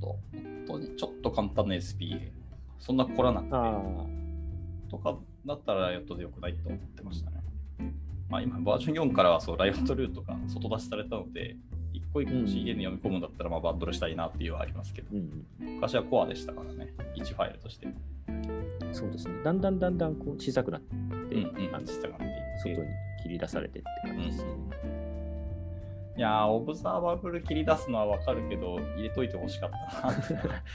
と本当にちょっと簡単な SPA。そんな凝らなくてあとかだったらライオットでよくないと思ってましたね。まあ今バージョン4からはそうライオットルートが外出しされたので、一個一個 CD に読み込むんだったらまあバンドルしたいなっていうのはありますけど、あ、うん、昔はコアでしたからね、1ファイルとして。そうですね。だんだんだんだんこう小さくなって、うんうん、小さくなっていって外に切り出されてって感じですね。いやー、オブザーバブル切り出すのはわかるけど、入れといてほしかったな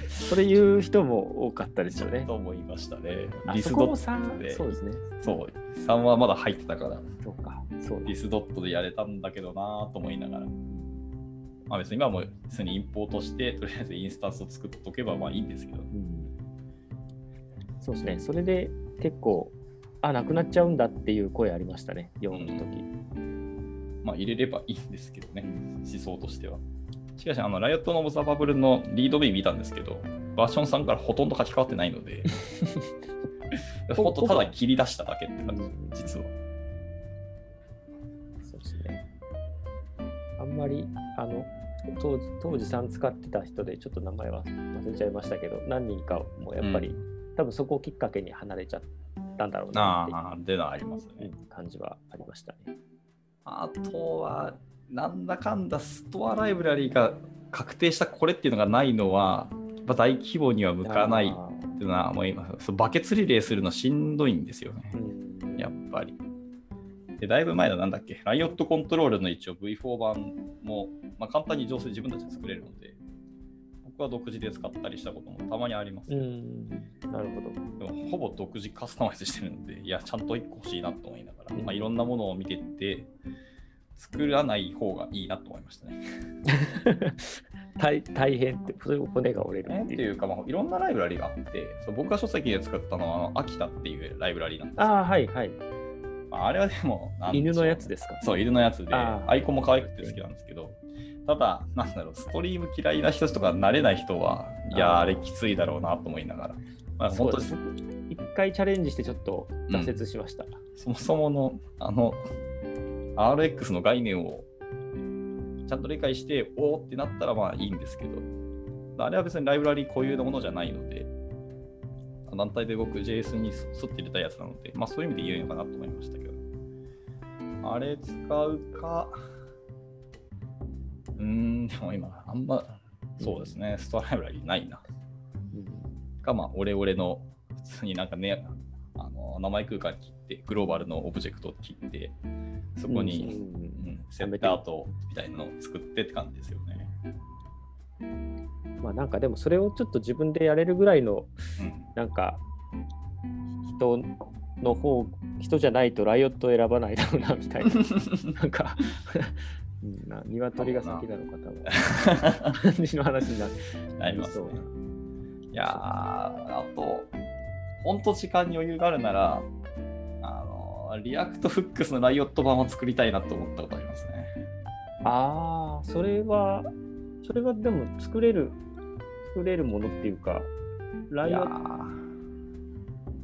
それ言う人も多かったですよね。と思いましたね。あディスドッそこも3、でそうですね。そう、3はまだ入ってたから、そうか。そうディスドットでやれたんだけどなと思いながら。まあ別に今も普通にインポートして、とりあえずインスタンスを作っとけばまあいいんですけど、うんそうですね。それで結構、あ、なくなっちゃうんだっていう声ありましたね、4の時。まあ入れればいいんですけどね、思想としては。しかし、あの、ライオットのオブザーバブルのリード B 見たんですけど、バージョン3からほとんど書き換わってないので、ほんとただ切り出しただけって感じ、実は。そうですね。あんまり、あの、当時当時さん使ってた人でちょっと名前は忘れちゃいましたけど何人かもやっぱり、多分そこをきっかけに離れちゃったんだろうなっていうありますね。うん感じはありましたね。あとは、なんだかんだストアライブラリーが確定したこれっていうのがないのは、やっぱ大規模には向かないあっていうのは、もう今、そうバケツリレーするのしんどいんですよね。ーうんやっぱり。で、だいぶ前のなんだっけ、ライオットコントロールの一応 V4 版も、まあ、簡単に上手で自分たちで作れるので、僕は独自で使ったりしたこともたまにあります。うん、なるほど。でもほぼ独自カスタマイズしてるので、いや、ちゃんと1個欲しいなと思いながら、うんまあ、いろんなものを見てって、作らない方がいいなと思いましたね。大大変って、それを骨が折れるえっいう。ってていうか、まあ、いろんなライブラリがあって、そう僕が書籍で作ったのは、あの秋田っていうライブラリなんですよ。ああ、はいはい。まああれはでも、犬のやつですか？そう、犬のやつで、アイコンも可愛くて好きなんですけど、ただ、なんだろう、ストリーム嫌いな人とか慣れない人は、いやー、あれきついだろうなと思いながら、まあ、本当に。一回チャレンジしてちょっと挫折しました。そもそもの、あの、RX の概念をちゃんと理解して、おーってなったらまあいいんですけど、あれは別にライブラリー固有のものじゃないので、団体で僕 JS に沿って入れたやつなので、まあそういう意味で言えるのかなと思いましたけど、あれ使うか、うーん、でも今、あんま、そうですね、ストアライブラリーないな。か、まあ、オレオレの、普通になんかね、あの名前空間切って、グローバルのオブジェクトを切って、そこに、うん。うんセッターとみたいなのを作ってって感じですよね。まあなんかでもそれをちょっと自分でやれるぐらいのうん。なんか人の方人じゃないと Riot を選ばないだろうなみたいな。なんかうん。な鶏が先なのか多分。感じの話になる？ありますね。いやー、あと、本当時間に余裕があるなら、あの、 React Hooks の Riot 版を作りたいなと思ったことありますね。ああそれはそれはでも作れる作れるものっていうかライオッー。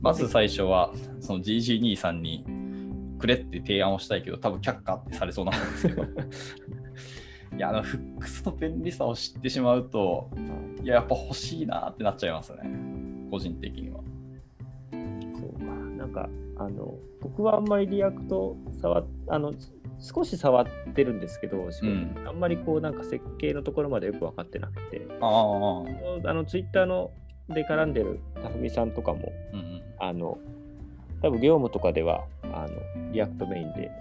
まず最初は、その GG2 さんにくれって提案をしたいけど、多分却下ってされそうなんですけど。いや、あのフックスの便利さを知ってしまうと、いや、やっぱ欲しいなってなっちゃいますね。個人的には。そうか、なんか、あの、僕はあんまり React 触っ、あの、少し触ってるんですけど、うんあんまりこう、なんか設計のところまでよく分かってなくて、あの、ツイッターので絡んでるたふみさんとかも、うんうん。あの、多分業務とかでは、あの、 React メインで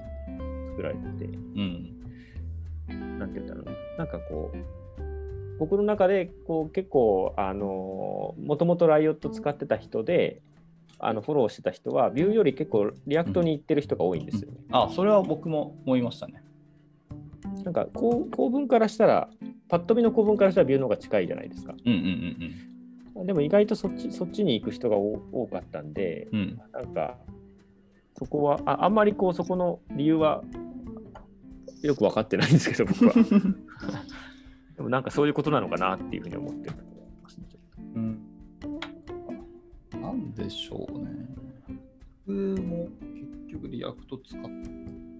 作られてて、うん。なんて言うんだろうな、なんかこう、僕の中でこう結構、あのもともと Riot 使ってた人で、あのフォローしてた人は、 Vue より結構 React に行ってる人が多いんですよね。あ、それは僕も思いましたね。なんかこう構文からしたら、パッと見の構文からしたら Vue の方が近いじゃないですか。うんうんうんでも意外とそっちそっちに行く人が多多かったんで、うん。うん。なんか、そこはあ、あんまりこうそこの理由はよく分かってないんですけど、僕は。でもなんかそういうことなのかなっていうふうに思ってるところがありますね。うん、なんでしょうね。僕も結局 React 使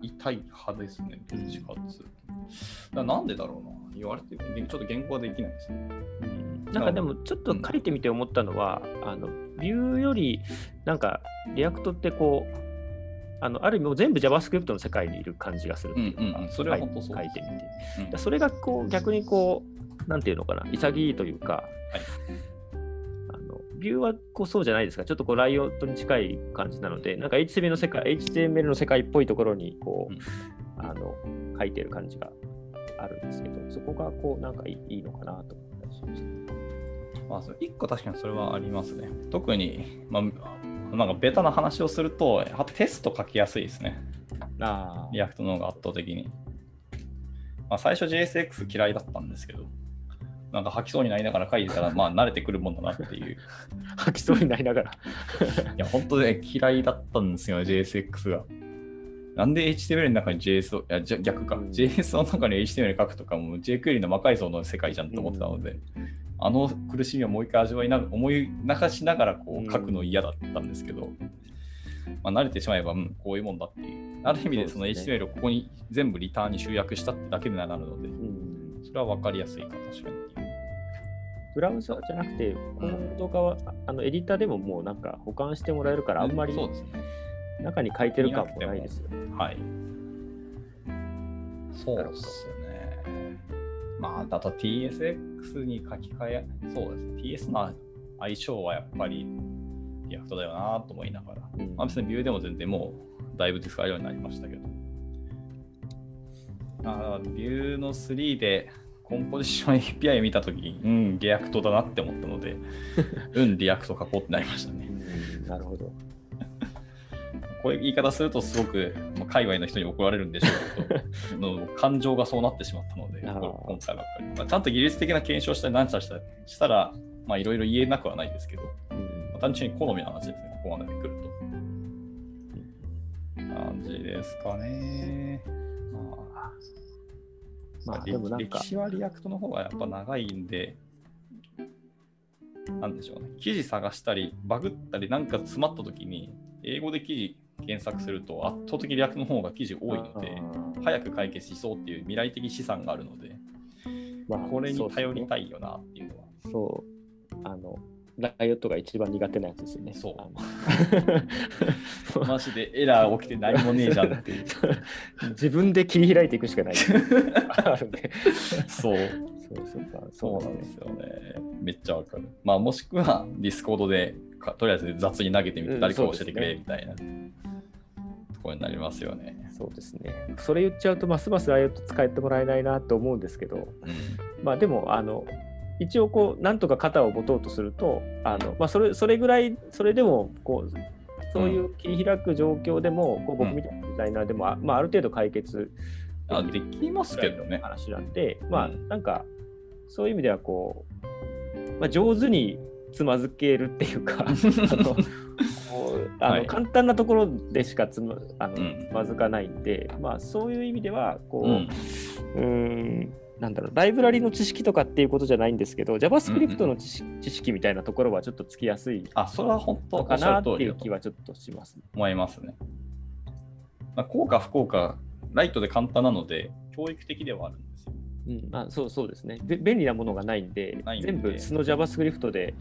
いたい派ですね、どっちかっつうと。なんでだろうな。言われてちょっと言語はできないですね。なんかでもちょっと書いてみて思ったのは、あの Vue よりなんか React ってこうあのある意味もう全部 JavaScript の世界にいる感じがするっていうか、うんうんうん。それは本当そう。書いてみて。うん。だそれがこう逆にこうなんていうのかな潔いというか、あのビューはこうそうじゃないですか。ちょっとこうライオットに近い感じなのでなんか HTML の世界 HTML の世界っぽいところにこう、あの書いてる感じがあるんですけどそこがこうなんかいいいいのかなと思ったりしました。まあ、それ一個確かにそれはありますね。特に、まあ、なんかベタな話をすると、やっぱテスト書きやすいですね。あ React の方が圧倒的に。まあ、最初 JSX 嫌いだったんですけど、なんか吐きそうになりながら書いてたら、まあ慣れてくるもんだなっていう。吐きそうになりながら。いや、本当ね、嫌いだったんですよ、JSX が。なんで HTML の中に JS を、いや逆か、うん JS の中に HTML 書くとかも jQuery の魔改造の世界じゃんと思ってたので、あの苦しみをもう一回味わいな思い流しながらこう書くの嫌だったんですけど、まあ、慣れてしまえば、うん、こういうもんだっていう。ある意味でその HTML をここに全部リターンに集約したってだけになるので、うんそれは分かりやすいか、確かに。ブラウザじゃなくて、コード側、あのエディターでももうなんか保管してもらえるから、あんまりそうですね。中に書いてる感もないですよ。はい。そうですね。まあ、だと TSX に書き換え、そうですね。TS の相性はやっぱり React だよなと思いながら。うんまあ、別に Vue でも全然もうだいぶ使えるようになりましたけど。あー Vue の3で Composition API 見たときに、うん、 React だなって思ったので、うん、 React 書こうってなりましたね。うんなるほど。こういう言い方するとすごく、まあ、界隈の人に怒られるんでしょうけどの感情がそうなってしまったので、今回ばっかり、まあ。ちゃんと技術的な検証したり何したりしたら、まあいろいろ言えなくはないですけど、うんまあ単純に好みの話ですね、ここまで来ると。感じですかね。まあ、まあ歴でもなんか歴史は React の方がやっぱ長いんで、なんでしょうね。記事探したり、バグったり、なんか詰まった時に、英語で記事検索すると圧倒的 React の方が記事多いので、早く解決しそうっていう未来的資産があるので、まあこれに頼りたい。いよなっていうのは。そう。あの、 Riot が一番苦手なやつですよね。そう マジでエラー起きて何もねえじゃんっていう。自分で切り開いていくしかない。あるんで。そう。そうそうか。そうなんでですすよね。めっちゃわかる。まあ、もしくは、 Discord でかとりあえず雑に投げてみて、うん誰か教えてくれみたいな、ところになりますよね。そうですね。それ言っちゃうと、ますますライオット使ってもらえないなと思うんですけど、うんまあでも、あの、一応こう、なんとか肩を持とうとすると、あのまあ、それそれぐらい、それでもこう、そういう切り開く状況でも、こう僕みたいなデザイナーでも、あまあ、ある程度解決あできますけどね。話なんで、まあうんなんかそういう意味ではこう、まあ、上手につまずけるっていうか あのあの、はい簡単なところでしかつまあの、うんつまずかないんで、まあ、そういう意味ではこう、ううんーんなんだろうライブラリの知識とかっていうことじゃないんですけど JavaScript の知識,、知識みたいなところはちょっとつきやすいあ、それは本当のかなっていう気はちょっとします。思いますね。まあ、効果不効果、ライトで簡単なので、教育的ではある。うん、あそうそうですね。べ。便利なものがないんで、んで。全部素の JavaScript で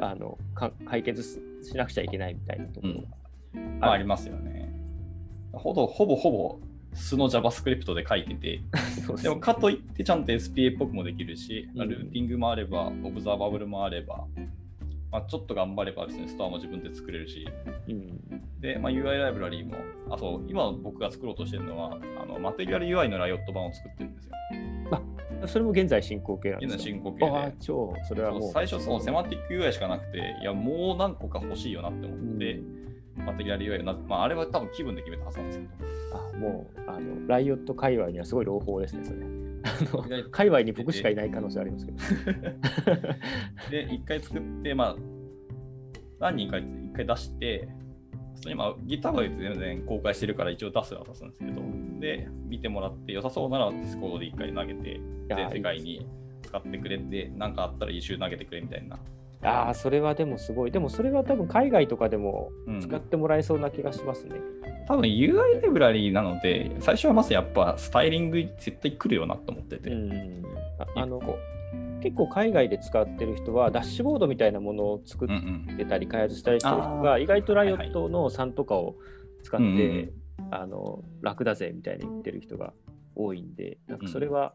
あのか解決ししなくちゃいけないみたいなところ。が、まあ、ありますよね。ほぼほぼほぼ素の JavaScript で書いてて、ですでもかといってちゃんと SPA っぽくもできるし、うん。ルーティングもあれば、オブザーバブルもあれば、まあ、ちょっと頑張ればですね、ストアも自分で作れるし、うん。で、まあ、UI ライブラリーも、あと今僕が作ろうとしてるのは、あのマテリアル UI のライオット版を作ってるんですよ。それも現在進行形なんで現在進行形ああで。超それはもう最初そのセマティック UI しかなくて、いや、もう何個か欲しいよなって思って、マテリアル UI をな、まあ、あれは多分気分で決めたはずなんですけど、あもうあのライオット界隈にはすごい朗報ですね、それ。あの界隈に僕しかいない可能性ありますけど。で、一回作って、まあ、何人か一回出して、それ今、GitHub で全然公開してるから一応出すは出すんですけど、で、見てもらって良さそうなら Discord で一回投げて、や全世界に使ってくれて、何かあったら一周投げてくれみたいな。ああ、それはでもすごい。でもそれは多分海外とかでもうん使ってもらえそうな気がしますね。多分 UI ライブラリーなので、最初はまずやっぱスタイリング絶対来るよなと思ってて。うんああの結構海外で使ってる人はダッシュボードみたいなものを作ってたり開発したりしてる人が意外とライオットの3とかを使って、あの楽だぜみたいに言ってる人が多いんでなんかそれは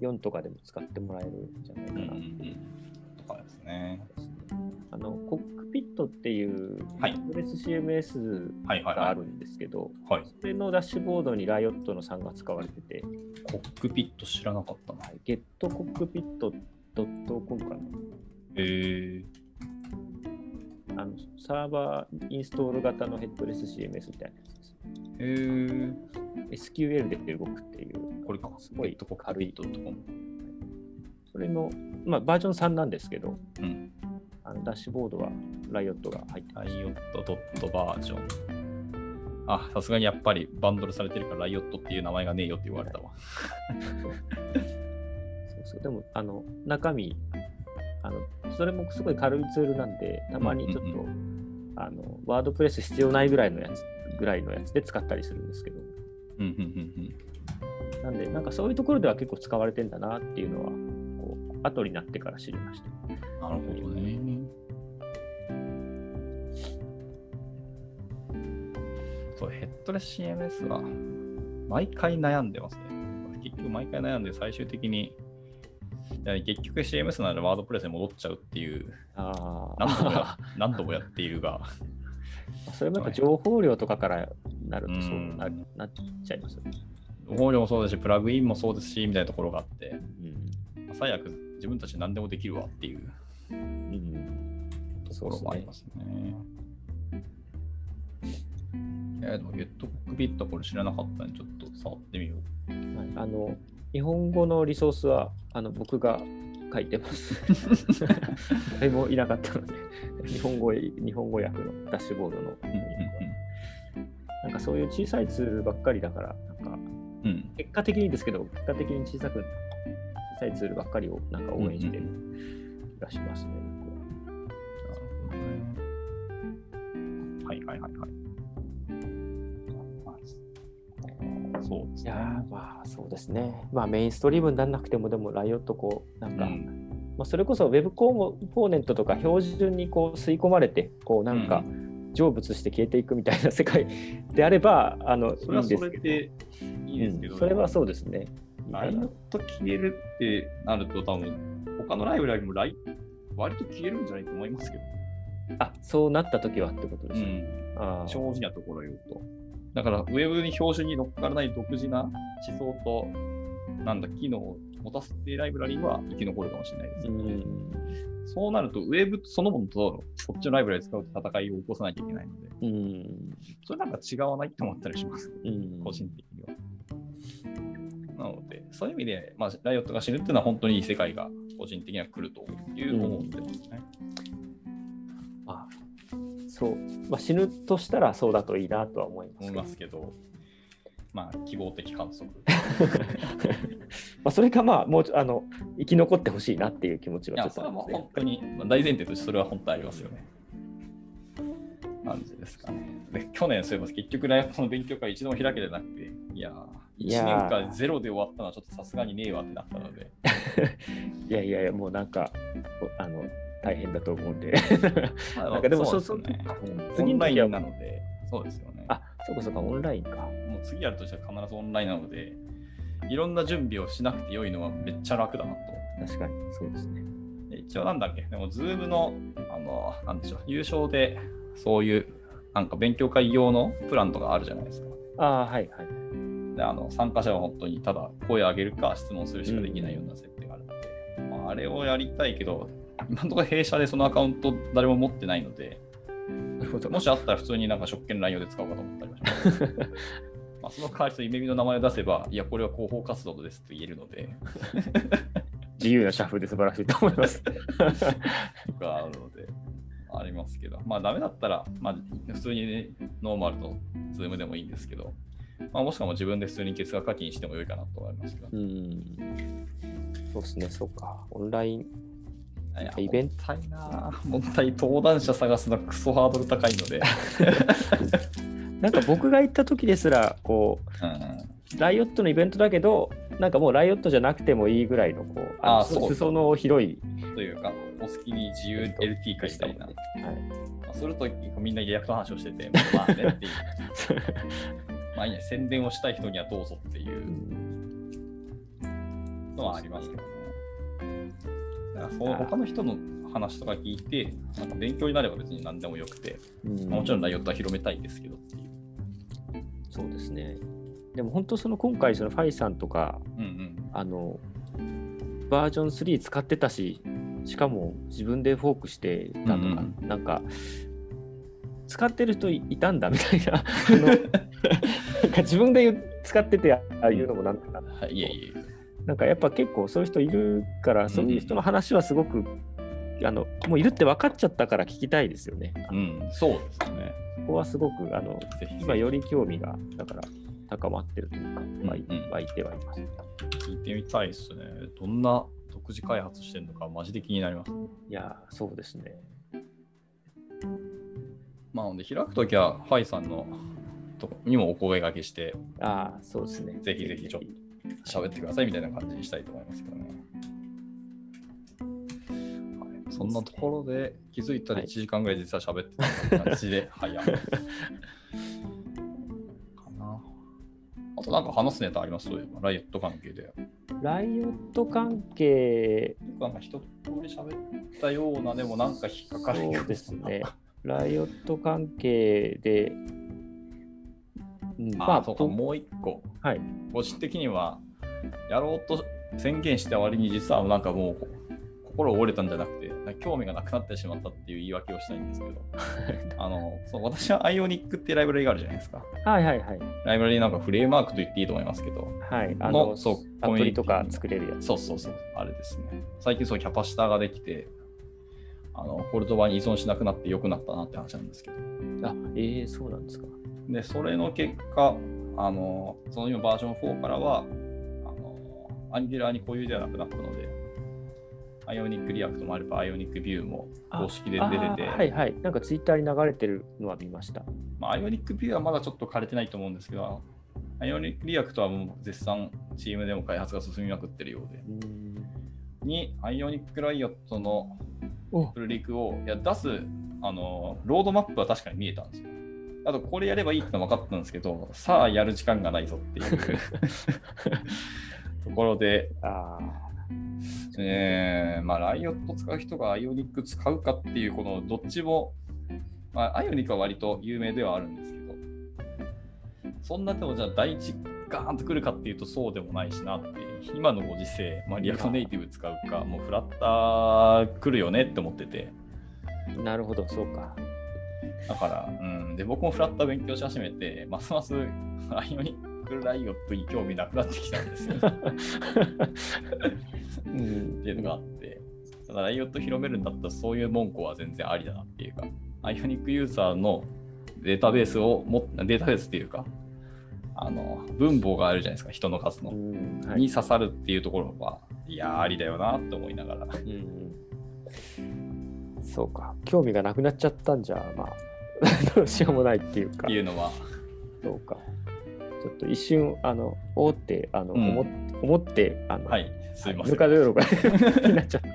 4とかでも使ってもらえるんじゃないかな、うんうんうん。とかですね。あのコックピットっていうはいプレス CMS がある。んですけど、はい、それのダッシュボードにライオットの3が使われてて、コックピット知らなかったな。はい、getcockpit.com かなへーあのサーバーインストール型のヘッドレス CMS みたいなやつです。へー SQL で動くっていう、これか。すごいコック軽いピットとかも。それの、まあ、バージョン3なんですけど、うん。あのダッシュボードはライオットが入ってます。ライオットドットバージョン。あ、さすがにやっぱりバンドルされてるからライオットっていう名前がねえよって言われたわ。そうそうでも、あの中身あの、それもすごい軽いツールなんで、たまにちょっと、あのワードプレス必要ないぐらいのやつぐらいのやつで使ったりするんですけど、うんうんうんうん。なんで、なんかそういうところでは結構使われてんだなっていうのは、後になってから知りました。なるほどね。そう、ヘッドレス CMS は毎回悩んでますね。結局毎回悩んで最終的に、結局 CMS ならワードプレスに戻っちゃうっていう、あ何度もやあ、何度もやっているが、それもやっぱ情報量とかからなるとそううんななっちゃいますよね。情報量もそうですし、プラグインもそうですし、みたいなところがあって、うん最悪自分たち何でもできるわっていううん、ところもありますね。えー、でもゲットコックピットこれ知らなかったんで、ちょっと触ってみよう。はい、あの日本語のリソースはあの僕が書いてます。誰もいなかったので、日本語日本語訳のダッシュボードの。なんかそういう小さいツールばっかりだから、なんか結果的にですけど、結果的に小さく、小さいツールばっかりをなんか応援してる気がしますね、僕は。なるほどね。はいはいはいはい。あそうですね。いやーまあそうですね。まあメインストリームにならなくても、でもライオットこう、なんか、うんまあ、それこそ Web コンポーネントとか標準にこう吸い込まれて、こうなんか成仏して消えていくみたいな世界であれば、あの、それはそれでいいですけど、うんそれはそうですね。ライオット消えるってなると、多分他のライブラリもライ割と消えるんじゃないと思いますけど、あそうなった時はってことですね。あー。正直なところを言うと。だから、ウェブに標準に乗っからない独自な思想と、なんだ、機能を持たせてライブラリは生き残るかもしれないですうけど、ん。そうなると、ウェブそのものとこっちのライブラリ使うと戦いを起こさなきゃいけないので、うん。それなんか違わないと思ったりします、うん個人的には。なので、そういう意味で、まあ、ライオットが死ぬっていうのは本当にいい世界が個人的には来るという思ってますね。まあそう、まあ、死ぬとしたらそうだといいなとは思いますけどまあ、希望的観測。まあそれかまあもうあの生き残ってほしいなっていう気持ちいや、はちょっそれはもう。本当に、まあ、大前提としてそれは本当ありますよね。感じですかね。で、去年、そういえば結局、ライオットの勉強会一度も開けてなくて、いやー、1いやー年間ゼロで終わったのはちょっとさすがにねえわってなったので、いやいやいやもうなんかおあの大変だと思うんで。まあなんかでもそそううですよね。うん次のラインなので、そうですよね。あそうかそうかオンラインか。もう次やるとしたら必ずオンラインなので、いろんな準備をしなくてよいのはめっちゃ楽だなと。確かにそうですね。で一応なんだっけ、でも、ズームの、あの、なんでしょう、優勝で、そういう、なんか勉強会用のプランとかあるじゃないですか。ああはいはい。で、あの、参加者は本当にただ声を上げるか質問するしかできないような設定があるので、まあ、あれをやりたいけど、今のところ弊社でそのアカウント誰も持ってないので。もしあったら普通になんか職権乱用で使おうかと思ったりもします。まあその代わりと夢見の名前を出せば、いや、これは広報活動ですと言えるので、自由な社風で素晴らしいと思います。とかあるので、ありますけど、まあダメだったら、まあ普通に、ね、ノーマルと Zoom でもいいんですけど、まあ、もしくは自分で普通に月額課金してもよいかなと思いますけど。うん。そうですね、そうか。オンライン。イベントたいなぁ。もったい、登壇者探すのはクソハードル高いので。なんか僕が行った時ですら、こうん、う、 Riot のイベントだけど、なんかもう Riot じゃなくてもいいぐらいの、こう、のあーそう裾の広い。というか、お好きに自由 LT 会したいな。はい。まあ、それとみんな React 話をしてて、まあねっていう。まあいいね、宣伝をしたい人にはどうぞっていうのはありますけどね。だからそう他の人の話とか聞いて、なんか勉強になれば別に何でもよくて、もちろん Riot は広めたいんですけどっていう。そうですね。でも本当その今回そのファイさんとかうんうん。あのバージョン3使ってたししかも自分でフォークしてたとか、うんなんか使ってる人いいたんだみたいな なんか自分で使っててああいうのもなんかなはい、いえいえ。なんかやっぱ結構そういう人いるからそういう人の話はすごく、あのもういるって分かっちゃったから聞きたいですよね。うん、そうですね。ここはすごくあの今より興味がだから高まってるというか、湧いうんうん湧いてはいます。聞いてみたいですね。どんな独自開発してるのか、マジで気になります。いやー、そうですね。まあ、ほんで開くときは、ファイさんのとこにもお声掛けして、ああ、そうですね。ぜひぜひちょっ喋ってくださいみたいな感じにしたいと思いますけどね。はい、そんなところで気づいたら1時間ぐらい実は喋ってた感じで、はい、や。かな。あとなんか話すネタあります？そういえばライオット関係で。ライオット関係、なんか一通り喋ったような、でもなんか引っかかるよそうですね。ライオット関係で、うんまあ、そうか、ともう一個。はい。ご指摘的には、やろうと宣言した割に実はなんかもう心折れたんじゃなくて、興味がなくなってしまったっていう言い訳をしたいんですけど、あのそう私は Ionic ってライブラリがあるじゃないですか。はいはいはい。ライブラリなんかフレームワークと言っていいと思いますけど、はい。あの、のそうアプリとか作れるやつ。そうそうそう、あれですね。最近そうキャパシターができて、あのコルトバに依存しなくなって良くなったなって話なんですけど。あ、ええそうなんですか。で、それの結果、あのその今バージョン4からは、あのAngular に固有ではなくなったので、 Ionic React もあれば、 Ionic Vue も公式で出てて、はいはい。なんかツイッターに流れてるのは見ました。まあ、 Ionic Vue はまだちょっと枯れてないと思うんですけど、 Ionic React はもう絶賛チームでも開発が進みまくってるようで、うん。に、 Ionic Riot のおプルリクをいや出すあのロードマップは確かに見えたんですよ。あと、これやればいいってのは分かったんですけど、さあやる時間がないぞっていう。ところで、あえーまあ、 Riot 使う人が Ionic 使うかっていう、このどっちも、まあ、 Ionic は割と有名ではあるんですけど、そんなでもじゃあ第一ガーンとくるかっていうとそうでもないしなっていう、今のご時世、まあ、 React Native 使うか、もう Flutter 来るよねって思ってて、あ、なるほど、そうか。だから、うん、で僕もフラッター勉強し始めて、ますます Ionic Riot に興味なくなってきたんですよ。うんっていうのがあって、ただライオット広めるんだったらそういう文句は全然ありだなっていうか、アイオニックユーザーのデータベースをも、データベースっていうか、あの分母があるじゃないですか、人の数の。うんはいに刺さるっていうところは、いやー、ありだよなって思いながら。うんそうか。興味がなくなっちゃったんじゃ、まあ、どうしようもないっていうかって。いうのは、そうか。ちょっと一瞬、あの、おーって、あの、うん思って、あの、はい、すいません。ぬか になっちゃった。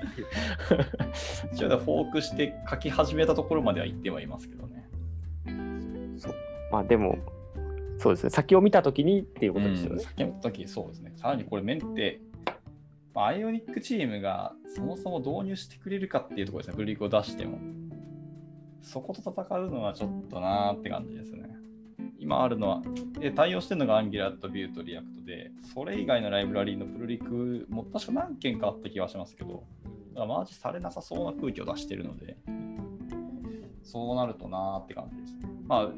一応でフォークして書き始めたところまでは行ってはいますけどね。そうまあでも、そうですね。先を見たときにっていうことですようん、ね。先の時そうですね。さらにこれメンテ、まあ、アイオニックチームがそもそも導入してくれるかっていうところですね。フリークを出しても。そこと戦うのはちょっとなーって感じですね。今あるのは、で対応してるのが Angular と Vue と React で、それ以外のライブラリーのプルリクも確か何件かあった気がしますけど、だからマージされなさそうな空気を出してるので、そうなるとなーって感じです。まあ、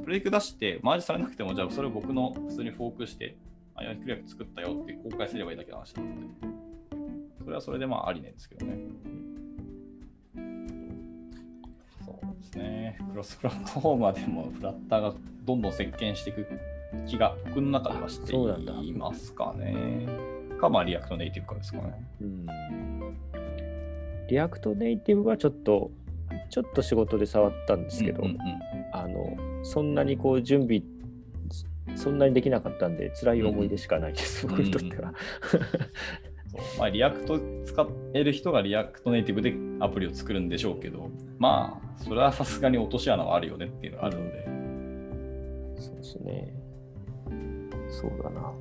プルリク出して、マージされなくても、じゃあそれを僕の普通にフォークして、 Ionic React 作ったよって公開すればいいだけの話なので、それはそれでまあありなんですけどね。ですね。クロスプラットフォームはでも、フラッターがどんどん席巻していく気が僕の中ではしていますかね。か、まあ、リアクトネイティブかですかね。うん React Native はちょっと、ちょっと仕事で触ったんですけど、うんうんうんあの、そんなにこう準備、そんなにできなかったんで、辛い思い出しかないです、うん僕にとっては。そうまあ、 React 使える人が React Native でアプリを作るんでしょうけど、まあ、それはさすがに落とし穴はあるよねっていうのがあるので、そうですね。そうだな。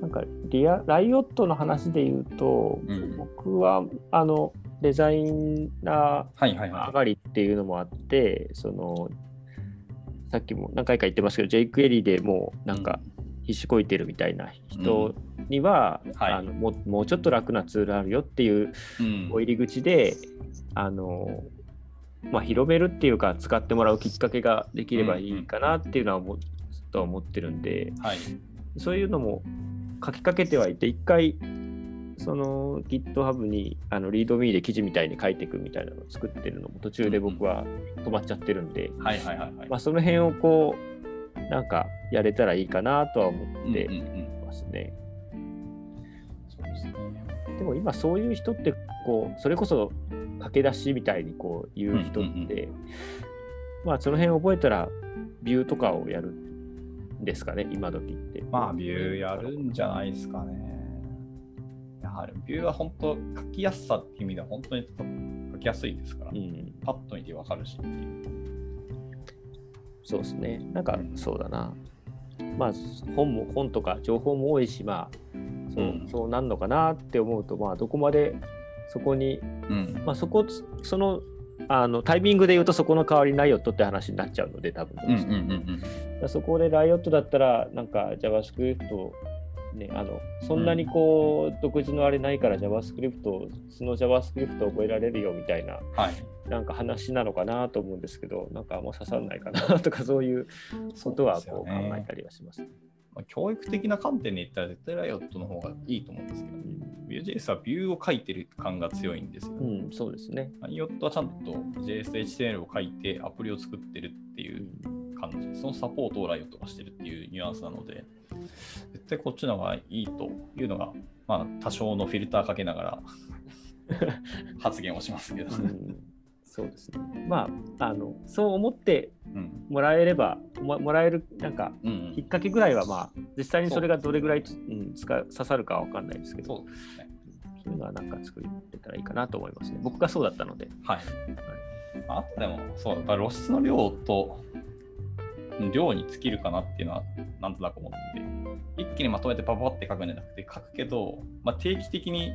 なんかリア、 Riot の話で言うと、うん僕はあのデザイナはいはいーは上がりっていうのもあって、そのさっきも何回か言ってますけど、jQuery でもうなんか必死こいてるみたいな人には、はい。あのもうもうちょっと楽なツールあるよっていうお入り口で、あのまあ、広めるっていうか使ってもらうきっかけができればいいかなっていうのは思,、とは思ってるんではい。そういうのも書きかけてはいて一回その GitHub にあの ReadMe で記事みたいに書いていくみたいなのを作ってるのも途中で僕は止まっちゃってるんで、その辺をこうなんかやれたらいいかなとは思ってますね。でも今そういう人ってこうそれこそ駆け出しみたいにこう言う人って、まあその辺覚えたらビューとかをやるですかね、今時って。まあ、ビューやるんじゃないですかね。やはり、ビューは本当、書きやすさっていう意味では本当に書きやすいですから、うん、パッと見てわかるしっていう。そうですね。なんかそうだな。まあ本も本とか情報も多いし、まあそう,、うんそうなんのかなって思うと、まあどこまでそこに、うん。まあそこ、そのあのタイミングで言うとそこの代わりにライオットって話になっちゃうので、多分どうんうんうんうん。だからそこでライオットだったら、なんか JavaScript、ね、あのそんなにこう、独自のあれないから JavaScript、その JavaScript を覚えられるよみたいな、はい。なんか話なのかなと思うんですけど、なんかあんま刺さんないかなとか、そういうことはこう考えたりはします。まあ、教育的な観点で言ったら絶対ライオットの方がいいと思うんですけど、Vue.js はビューを書いてる感が強いんですよ。うん、そうですね。ライオットはちゃんと JS と HTML を書いてアプリを作ってるっていう感じ、そのサポートをライオットがしてるっていうニュアンスなので、絶対こっちの方がいいというのが、まあ、多少のフィルターかけながら 発言をしますけど。うんそうですね。まあ、あのそう思ってうんもらえれば、ももらえる、なんか、うんきっかけぐらいは、まあ、実際にそれがどれぐらい、うん、使う刺さるかは分かんないですけど、そうういうのはなんか作れたらいいかなと思いますね。僕がそうだったので。はい。あとでも、そう、やっぱ露出の量と量に尽きるかなっていうのは、なんとなく思ってて、一気にまとめてパパパって書くんじゃなくて、書くけど、まあ、定期的に、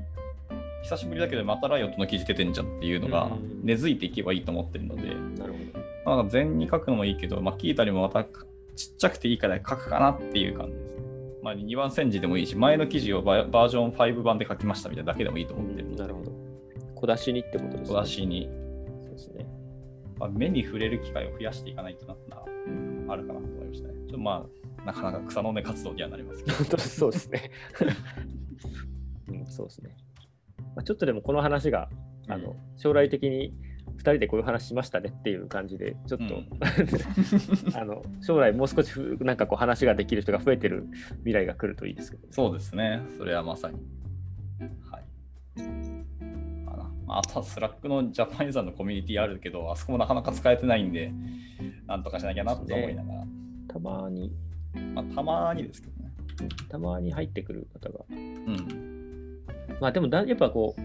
久しぶりだけど、またライオットの記事出てんじゃんっていうのがうん根付いていけばいいと思ってるので、なるほど。まあ、全に書くのもいいけど、まあ、聞いたりもまたちっちゃくていいから書くかなっていう感じですね。まあ、2番煎じでもいいし、前の記事をババージョン5版で書きましたみたいなだけでもいいと思ってるので、なるほど。小出しにってことですね。小出しにそうですね。まあ、目に触れる機会を増やしていかないとなっあるかなと思いましたね。ちょっとまあ、なかなか草の根活動にはなりますけど。本当そうですね。うん、そうですね。まあ、ちょっとでもこの話が、あの将来的に2人でこういう話しましたねっていう感じで、ちょっと、うん あの将来もう少しふなんかこう話ができる人が増えてる未来が来るといいですけど、そうですね。それはまさに。はい。あ、あとは Slack のジャパニーズのコミュニティあるけど、あそこもなかなか使えてないんで、なんとかしなきゃなと思いながら、たまに、まあ、たまにですけどね。たまに入ってくる方が。うん。まあでもだ、やっぱこう、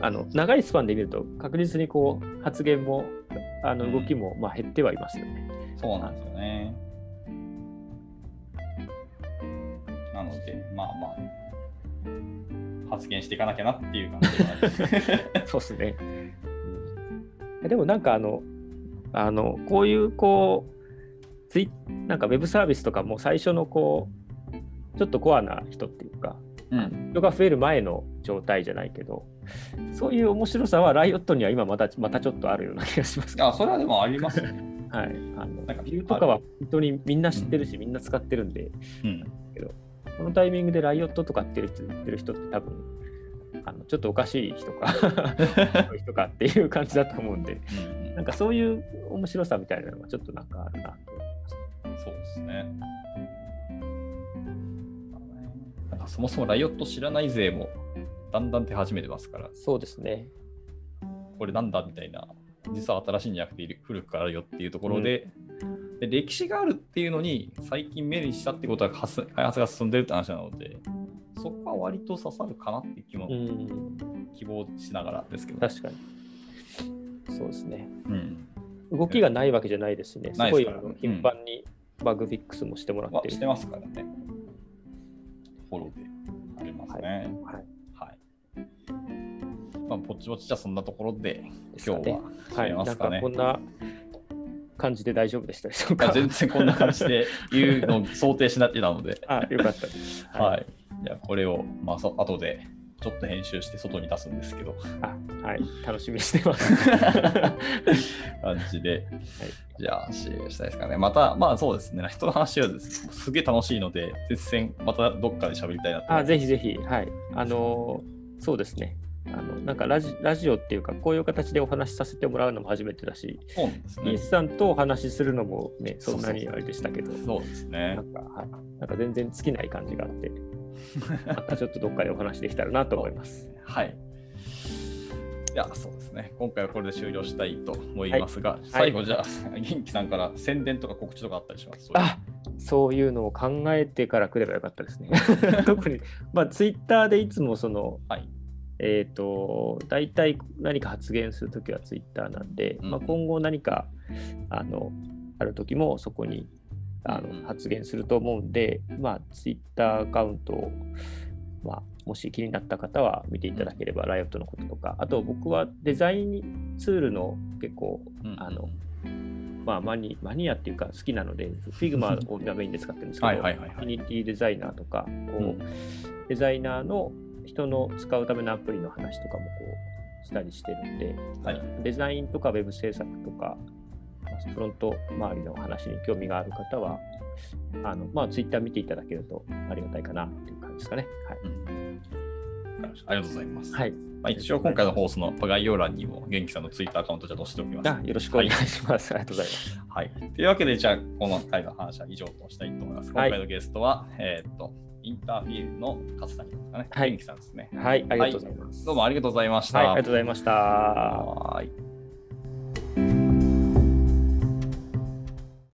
あの長いスパンで見ると、確実にこう発言もあの動きもまあ減ってはいますよね。そうなんですよね。なので、まあまあ、発言していかなきゃなっていう感じでは そうですね。うん、でもなんかあの、あのこういうこう、ツイなんかウェブサービスとかも最初のこう、ちょっとコアな人っていうか、うん。人が増える前の状態じゃないけど、そういう面白さはライオットには今またまたちょっとあるような気がします。あ、それはでもありますね。はい。あのなんかビューとかは本当にみんな知ってるし、みんな使ってるんで、うん。このタイミングでライオットとかって言ってる人って多分、あのちょっとおかしい人か、そういう人かっていう感じだと思うんで、うんなんかそういう面白さみたいなのがちょっとなんかあるなと思います。そうですね。なんかそもそもライオット知らない勢もだんだん出始めてますから、そうですね。これなんだみたいな、実は新しいんじゃなくて古くからあるよっていうところで、で歴史があるっていうのに最近目にしたってことは発開発が進んでるって話なので、そこは割と刺さるかなっていう気も、うん、希望しながらですけど、確かに。そうですね。うん、動きがないわけじゃないですしね。すごいないですからあの頻繁にバグフィックスもしてもらってる。はしてますからね。フォローでありますね。はい。はい。まあ、ぼちぼちじゃそんなところで、今日は締めますかね。はい、なんかこんな感じで大丈夫でしたでしょうか。全然こんな感じで言うのを想定しなってたので、あ、よかったです。はい。じゃあこれを、まあ、そ後でちょっと編集して外に出すんですけど、あはい、楽しみにしてます。感じで、じゃあ、シェアしたいですかね。また、まあそうですね、人の話はですすげえ楽しいので、絶戦、またどっかで喋りたいなと。あぜひぜひ、はい。あのーそうですね。あのなんかラジラジオっていうか、こういう形でお話しさせてもらうのも初めてだし、そうですねイー。スさんとお話しするのもね、そんなにあれでしたけど、そうですねな。んか、はい、なんか全然尽きない感じがあって、またちょっとどっかでお話できたらなと思います。はい。いや、そうですね。今回はこれで終了したいと思いますが、はい最後、じゃあ、元気さんから宣伝とか告知とかあったりします？あそういうのを考えてから来ればよかったですね。特に、まあ、ツイッターでいつもその、はい。えっ、と、大体何か発言するときはツイッターなんで、うんまあ、今後何かあのあるときもそこにあの、発言すると思うんで、まあ、ツイッターアカウントを、まあ、もし気になった方は見ていただければ、ライオットのこととか、あと僕はデザインツールの結構、うんあの、まあ、マニマニアっていうか好きなので、Figma を今メインで使ってるんですけど、はいはいはいはい。Unity デザイナーとか、こううん。デザイナーの人の使うためのアプリの話とかもこうしたりしてるんで、はい。デザインとかウェブ制作とか、まあフロント周りの話に興味がある方は、あのまあ、ツイッター見ていただけるとありがたいかなっていう感じですかね。うんわかりましたありがとうございます。はい。まあ、一応、今回の放送の概要欄にも、元気さんのツイッターアカウントじゃ載せておきます。あよろしくお願いします。ありがとうございます。はい。というわけで、じゃあ、この回の話は以上としたいと思います。今はい回のゲストは、えーっと、インターフィールの勝谷ですかね。はい元気さんですね。はい、ありがとうございます。どうもありがとうございました。はい、ありがとうございました。はーい。